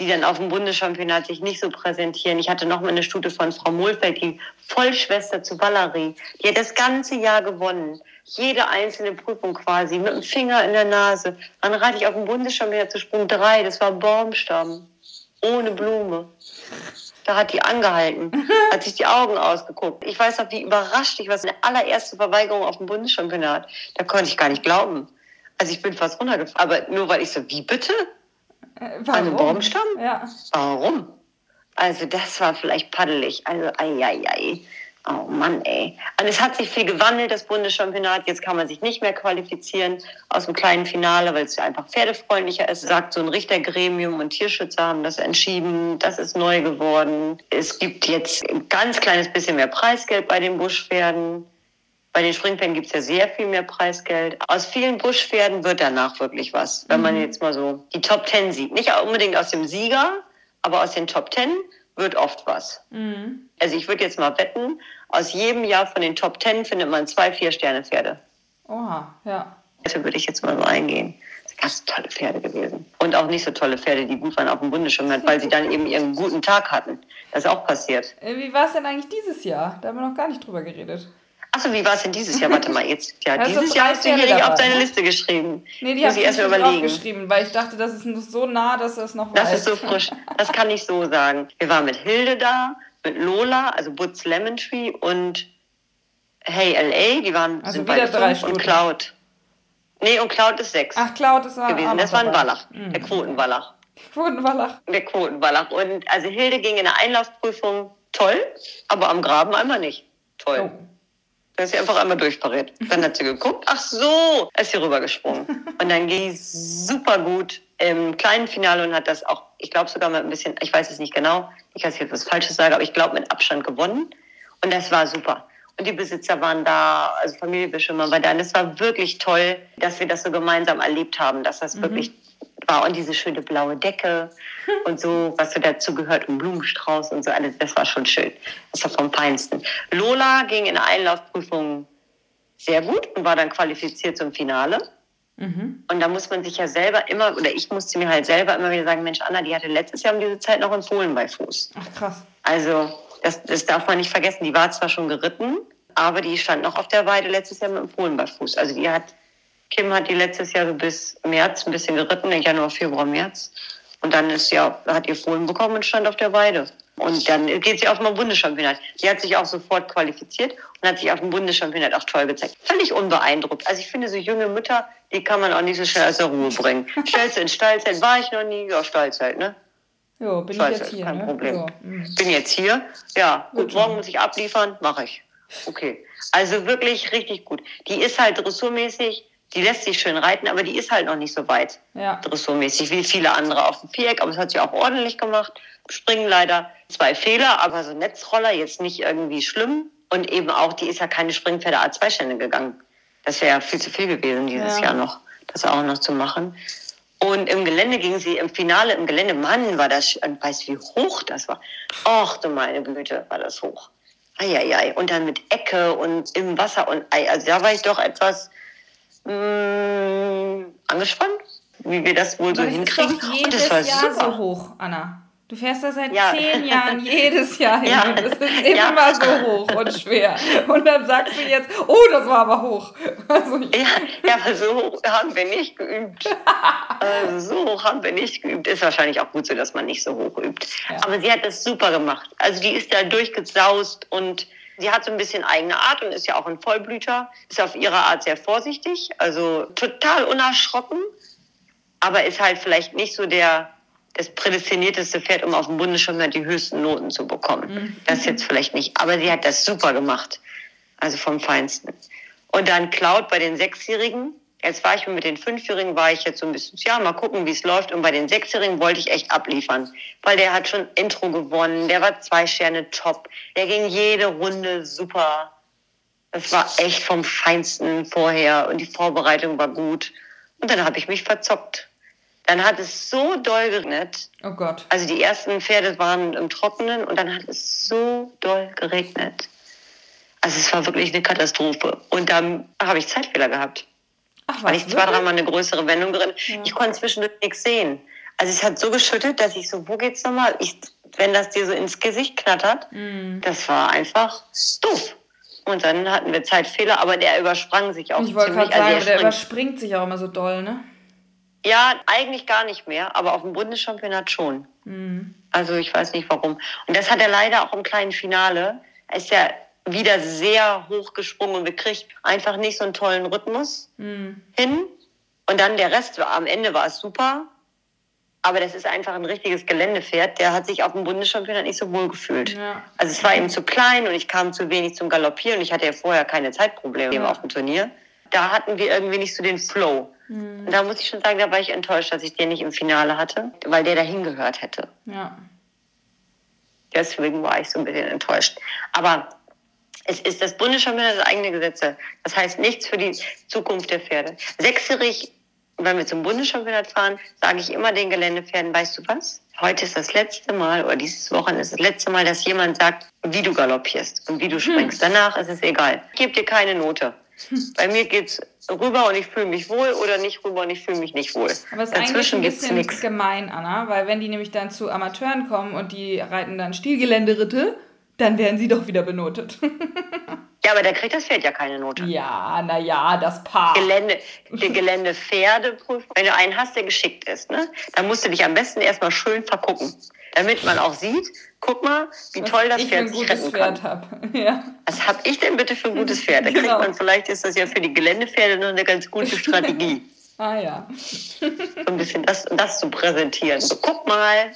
die dann auf dem Bundeschampionat sich nicht so präsentieren. Ich hatte noch mal eine Stute von Frau Mohlfeld, die Vollschwester zu Valerie. Die hat das ganze Jahr gewonnen. Jede einzelne Prüfung quasi, mit dem Finger in der Nase. Dann reite ich auf dem Bundeschampionat zu Sprung 3, das war Baumstamm. Ohne Blume. Da hat die angehalten, hat sich die Augen ausgeguckt. Ich weiß noch, wie überrascht ich war. Eine allererste Verweigerung auf dem Bundeschampionat. Da konnte ich gar nicht glauben. Also ich bin fast runtergefallen. Aber nur weil ich so, wie bitte? Äh, An einem Baumstamm? Ja. Warum? Also das war vielleicht paddelig. Also ei, ei, ei. Oh Mann, ey. Und es hat sich viel gewandelt, das Bundeschampionat. Jetzt kann man sich nicht mehr qualifizieren aus dem kleinen Finale, weil es ja einfach pferdefreundlicher ist, sagt so ein Richtergremium und Tierschützer haben das entschieden. Das ist neu geworden. Es gibt jetzt ein ganz kleines bisschen mehr Preisgeld bei den Buschpferden. Bei den Springpferden gibt es ja sehr viel mehr Preisgeld. Aus vielen Buschpferden wird danach wirklich was, wenn man jetzt mal so die Top Ten sieht. Nicht unbedingt aus dem Sieger, aber aus den Top Ten wird oft was. Mhm. Also ich würde jetzt mal wetten, aus jedem Jahr von den Top Ten findet man zwei Vier-Sterne-Pferde. Oha, ja. Dafür würde ich jetzt mal so eingehen. Das sind ganz tolle Pferde gewesen. Und auch nicht so tolle Pferde, die gut waren auf dem Bundeschampionat, weil sie dann eben ihren guten Tag hatten. Das ist auch passiert. Äh, Wie war es denn eigentlich dieses Jahr? Da haben wir noch gar nicht drüber geredet. Achso, wie war es denn dieses Jahr? Warte mal, jetzt. Ja, <laughs> also dieses Jahr hast du hier auf deine Liste geschrieben. Nee, die habe ich erst überlegen. geschrieben, weil ich dachte, das ist so nah, dass das noch Das weiß. ist so frisch. Das kann ich so sagen. Wir waren mit Hilde da, mit Lola, also Butz Lemon Tree und Hey LA, die waren also sind wieder drei Stunden. und Cloud. Nee, und Cloud ist sechs. Ach, Cloud ist gewesen. Das war ein Wallach, mhm. der Quotenwallach. Quotenwallach. Der Quotenwallach. Und also Hilde ging in der Einlaufprüfung toll, aber am Graben einmal nicht. Toll. Oh. Da ist sie einfach einmal durchpariert. Dann hat sie geguckt, ach so, ist sie rübergesprungen. Und dann ging es super gut im kleinen Finale und hat das auch, ich glaube sogar mal ein bisschen, ich weiß es nicht genau, ich ob ich was Falsches sage, aber ich glaube mit Abstand gewonnen. Und das war super. Und die Besitzer waren da, also Familie Bischömer war da. Und es war wirklich toll, dass wir das so gemeinsam erlebt haben, dass das mhm. wirklich war. Und diese schöne blaue Decke <laughs> und so, was so dazu gehört, und Blumenstrauß und so, alles, das war schon schön. Das war vom Feinsten. Lola ging in der Einlaufprüfung sehr gut und war dann qualifiziert zum Finale. Mhm. Und da muss man sich ja selber immer, oder ich musste mir halt selber immer wieder sagen, Mensch, Anna, die hatte letztes Jahr um diese Zeit noch einen Fohlen bei Fuß. Ach krass. Also das, das darf man nicht vergessen. Die war zwar schon geritten, aber die stand noch auf der Weide letztes Jahr mit dem Fohlen bei Fuß. Also die hat, Kim hat die letztes Jahr so bis März ein bisschen geritten, in Januar, Februar, März. Und dann ist sie auch, hat ihr Fohlen bekommen und stand auf der Weide. Und dann geht sie auf dem Bundeschampionat. Die hat sich auch sofort qualifiziert und hat sich auf dem Bundeschampionat auch toll gezeigt. Völlig unbeeindruckt. Also ich finde, so junge Mütter, die kann man auch nicht so schnell aus der Ruhe bringen. Stellst du in Stallzeit, war ich noch nie, ja, Stallzeit, ne? Ja, bin ich jetzt hier. Kein ne? Problem. Ja. Mhm. Bin jetzt hier. Ja, gut, gut morgen muss ich abliefern, mache ich. Okay. Also wirklich richtig gut. Die ist halt dressurmäßig, die lässt sich schön reiten, aber die ist halt noch nicht so weit ja. dressurmäßig wie viele andere auf dem Viereck. Aber es hat sie auch ordentlich gemacht. Springen leider zwei Fehler, aber so Netzroller jetzt nicht irgendwie schlimm. Und eben auch, die ist ja keine Springpferde A2-Stände gegangen. Das wäre ja viel zu viel gewesen dieses ja. Jahr noch, das auch noch zu machen. Und im Gelände ging sie, im Finale im Gelände, Mann, war das, weißt du, wie hoch das war? Ach du meine Güte, war das hoch. Eieiei. Und dann mit Ecke und im Wasser und Ei. Also da war ich doch etwas mh, mm, angespannt, wie wir das wohl so hinkriegen. und das war Jahr super. so hoch, Anna. Du fährst da seit ja. zehn Jahren <laughs> jedes Jahr hin. Ja. Das ist immer ja. so hoch und schwer. Und dann sagst du jetzt, oh, das war aber hoch. Also ja, ja, aber so hoch haben wir nicht geübt. also so hoch haben wir nicht geübt. Ist wahrscheinlich auch gut so, dass man nicht so hoch übt. Aber sie hat das super gemacht. Also die ist da durchgesaust und Sie hat so ein bisschen eigene Art und ist ja auch ein Vollblüter, ist auf ihre Art sehr vorsichtig, also total unerschrocken, aber ist halt vielleicht nicht so der das prädestinierteste Pferd, um auf dem Bundeschampionat die höchsten Noten zu bekommen. Mhm. Das jetzt vielleicht nicht. Aber sie hat das super gemacht. Also vom Feinsten. Und dann Cloud bei den Sechsjährigen. Jetzt war ich mit den Fünfjährigen, war ich jetzt so ein bisschen, ja, mal gucken, wie es läuft. Und bei den Sechsjährigen wollte ich echt abliefern. Weil der hat schon Intro gewonnen. Der war zwei Sterne top. Der ging jede Runde super. Das war echt vom Feinsten vorher. Und die Vorbereitung war gut. Und dann habe ich mich verzockt. Dann hat es so doll geregnet. Oh Gott. Also die ersten Pferde waren im Trockenen und dann hat es so doll geregnet. Also es war wirklich eine Katastrophe. Und dann habe ich Zeitfehler gehabt. Ach, Weil ich zwei, dreimal eine größere Wendung drin. Ja. Ich konnte zwischendurch nichts sehen. Also es hat so geschüttet, dass ich so, wo geht's nochmal? Ich, wenn das dir so ins Gesicht knattert, mm. das war einfach doof. Und dann hatten wir Zeitfehler, aber der übersprang sich auch ich ziemlich. Ich wollte gerade sagen, der, der überspringt sich auch immer so doll, ne? Ja, eigentlich gar nicht mehr, aber auf dem Bundeschampionat schon. Mhm. Also ich weiß nicht warum. Und das hat er leider auch im kleinen Finale. Er ist ja wieder sehr hoch gesprungen und bekriegt einfach nicht so einen tollen Rhythmus mhm. hin. Und dann der Rest, am Ende war es super. Aber das ist einfach ein richtiges Geländepferd. Der hat sich auf dem Bundeschampionat nicht so wohl gefühlt. Ja. Also es war ihm zu klein und ich kam zu wenig zum Galoppieren. Ich hatte ja vorher keine Zeitprobleme ja. auf dem Turnier. Da hatten wir irgendwie nicht so den Flow. Mhm. Da muss ich schon sagen, da war ich enttäuscht, dass ich den nicht im Finale hatte, weil der dahin gehört hätte. Ja. Deswegen war ich so ein bisschen enttäuscht. Aber es ist das Bundeschampionat das eigene Gesetze. Das heißt nichts für die Zukunft der Pferde. Sechsjährig, wenn wir zum Bundeschampionat fahren, sage ich immer den Geländepferden, weißt du was? Heute ist das letzte Mal, oder dieses Wochenende ist das letzte Mal, dass jemand sagt, wie du galoppierst und wie du springst. Hm. Danach ist es egal. Ich gebe dir keine Note. Bei mir geht's rüber und ich fühle mich wohl oder nicht rüber und ich fühle mich nicht wohl. Aber es ist Dazwischen eigentlich ein bisschen gemein, Anna, weil wenn die nämlich dann zu Amateuren kommen und die reiten dann Stilgeländeritte, dann werden sie doch wieder benotet. <laughs> Ja, aber da kriegt das Pferd ja keine Note. Ja, naja, das Paar. Gelände, die <laughs> Geländepferdeprüfung. Wenn du einen hast, der geschickt ist, ne, dann musst du dich am besten erstmal schön vergucken, damit man auch sieht, guck mal, wie Was toll das Pferd sich retten Pferd kann. Hab. <laughs> Ja. Was hab ich denn bitte für ein gutes Pferd? Da kriegt Genau. man, vielleicht ist das ja für die Geländepferde noch eine ganz gute Strategie. Ah ja. so ein bisschen das, das zu präsentieren. So, guck mal,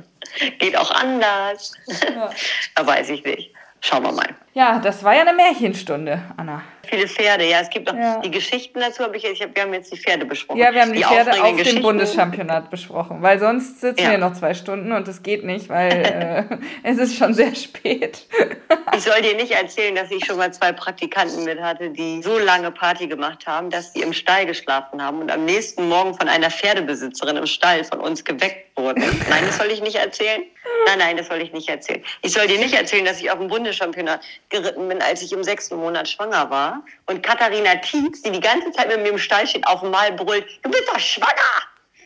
<laughs> geht auch anders. Ja. <laughs> da weiß ich nicht. Schauen wir mal. Ja, das war ja eine Märchenstunde, Anna. Viele Pferde, ja, es gibt noch Ja. die Geschichten dazu, habe ich, ich hab, wir haben jetzt die Pferde besprochen. Ja, wir haben die, Pferde aufregenden auf dem. Bundeschampionat besprochen, weil sonst sitzen Ja. wir noch zwei Stunden und das geht nicht, weil <laughs> äh, es ist schon sehr spät. <laughs> Ich soll dir nicht erzählen, dass ich schon mal zwei Praktikanten mit hatte, die so lange Party gemacht haben, dass die im Stall geschlafen haben und am nächsten Morgen von einer Pferdebesitzerin im Stall von uns geweckt wurden. Nein, das soll ich nicht erzählen. Nein, nein, das soll ich nicht erzählen. Ich soll dir nicht erzählen, dass ich auf dem Bundeschampionat geritten bin, als ich im sechsten Monat schwanger war. Und Katharina Tietz, die die ganze Zeit mit mir im Stall steht, auf dem Mal brüllt, du bist doch schwanger!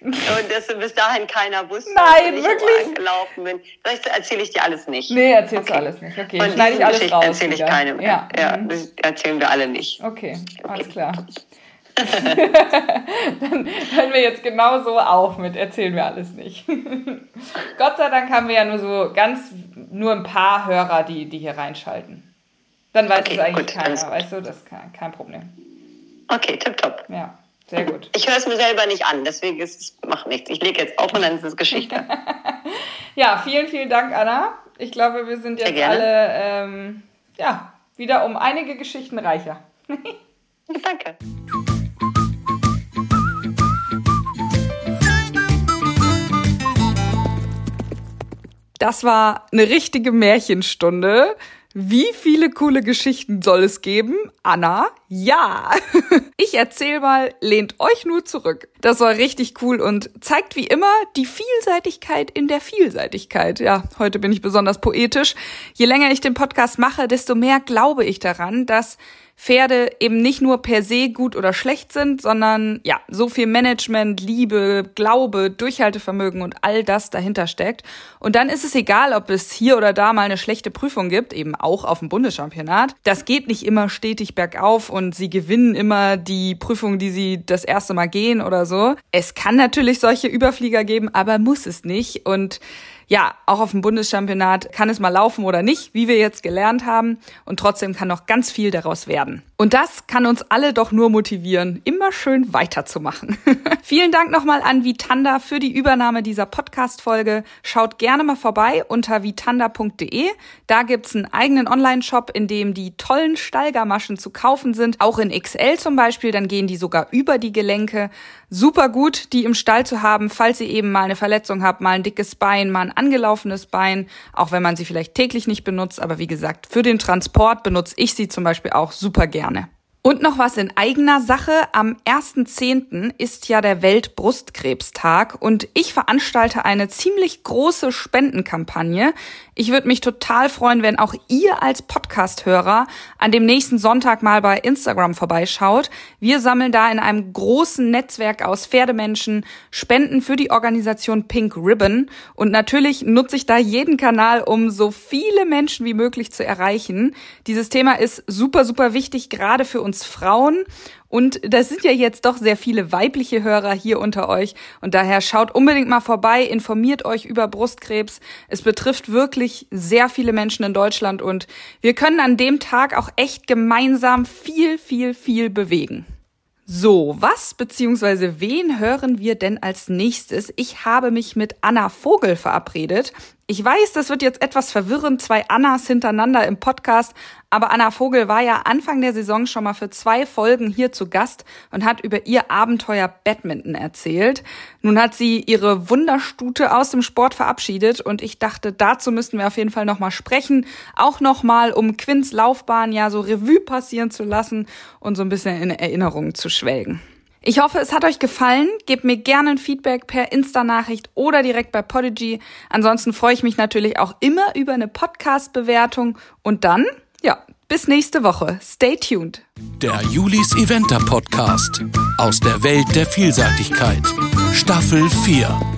Und das bis dahin keiner wusste, Nein, dass ich wirklich? angelaufen bin. Das erzähle ich dir alles nicht. Nee, erzählst du Okay. alles nicht. Okay, Von schneide ich alles Geschichten raus. erzähle ich wieder. keine mehr. Ja. Ja, das erzählen wir alle nicht. Okay, alles klar. <laughs> Dann hören wir jetzt genau so auf mit erzählen wir alles nicht. <laughs> Gott sei Dank haben wir ja nur so ganz, nur ein paar Hörer, die, die hier reinschalten. Dann weiß Okay, es eigentlich gut, keiner, weißt du, das ist kein, kein Problem. Okay, tipptopp. Ja, sehr gut. Ich höre es mir selber nicht an, deswegen ist es macht nichts. Ich lege jetzt auf und dann ist es Geschichte. <laughs> Ja, vielen, vielen Dank, Anna. Ich glaube, wir sind jetzt alle ähm, ja, wieder um einige Geschichten reicher. Danke. Das war eine richtige Märchenstunde. Wie viele coole Geschichten soll es geben? Anna, ja. <laughs> Ich erzähl mal, lehnt euch nur zurück. Das war richtig cool und zeigt wie immer die Vielseitigkeit in der Vielseitigkeit. Ja, heute bin ich besonders poetisch. Je länger ich den Podcast mache, desto mehr glaube ich daran, dass Pferde eben nicht nur per se gut oder schlecht sind, sondern ja, so viel Management, Liebe, Glaube, Durchhaltevermögen und all das dahinter steckt. Und dann ist es egal, ob es hier oder da mal eine schlechte Prüfung gibt, eben auch auf dem Bundeschampionat. Das geht nicht immer stetig bergauf und sie gewinnen immer die Prüfung, die sie das erste Mal gehen oder so. Es kann natürlich solche Überflieger geben, aber muss es nicht. Und ja, auch auf dem Bundeschampionat kann es mal laufen oder nicht, wie wir jetzt gelernt haben. Und trotzdem kann noch ganz viel daraus werden. Und das kann uns alle doch nur motivieren, immer schön weiterzumachen. <laughs> Vielen Dank nochmal an Vitanda für die Übernahme dieser Podcast-Folge. Schaut gerne mal vorbei unter vitanda.de. Da gibt's einen eigenen Online-Shop, in dem die tollen Stallgamaschen zu kaufen sind. Auch in XL zum Beispiel, dann gehen die sogar über die Gelenke. Super gut, die im Stall zu haben, falls ihr eben mal eine Verletzung habt, mal ein dickes Bein, mal ein angelaufenes Bein, auch wenn man sie vielleicht täglich nicht benutzt. Aber wie gesagt, für den Transport benutze ich sie zum Beispiel auch super gerne. henne. Und noch was in eigener Sache. Am 1.10. ist ja der Weltbrustkrebstag und ich veranstalte eine ziemlich große Spendenkampagne. Ich würde mich total freuen, wenn auch ihr als Podcast-Hörer an dem nächsten Sonntag mal bei Instagram vorbeischaut. Wir sammeln da in einem großen Netzwerk aus Pferdemenschen Spenden für die Organisation Pink Ribbon. Und natürlich nutze ich da jeden Kanal, um so viele Menschen wie möglich zu erreichen. Dieses Thema ist super, super wichtig, gerade für uns Frauen. Und das sind ja jetzt doch sehr viele weibliche Hörer hier unter euch. Und daher schaut unbedingt mal vorbei, informiert euch über Brustkrebs. Es betrifft wirklich sehr viele Menschen in Deutschland und wir können an dem Tag auch echt gemeinsam viel, viel, viel bewegen. So, was bzw. wen hören wir denn als nächstes? Ich habe mich mit Anna Vogel verabredet. Ich weiß, das wird jetzt etwas verwirrend, zwei Annas hintereinander im Podcast, aber Anna Vogel war ja Anfang der Saison schon mal für zwei Folgen hier zu Gast und hat über ihr Abenteuer Badminton erzählt. Nun hat sie ihre Wunderstute aus dem Sport verabschiedet und ich dachte, dazu müssten wir auf jeden Fall nochmal sprechen, auch nochmal, um Quinns Laufbahn ja so Revue passieren zu lassen und so ein bisschen in Erinnerungen zu schwelgen. Ich hoffe, es hat euch gefallen. Gebt mir gerne ein Feedback per Insta-Nachricht oder direkt bei Podigy. Ansonsten freue ich mich natürlich auch immer über eine Podcast-Bewertung. Und dann, ja, bis nächste Woche. Stay tuned. Der Julis Eventer Podcast aus der Welt der Vielseitigkeit. Staffel 4.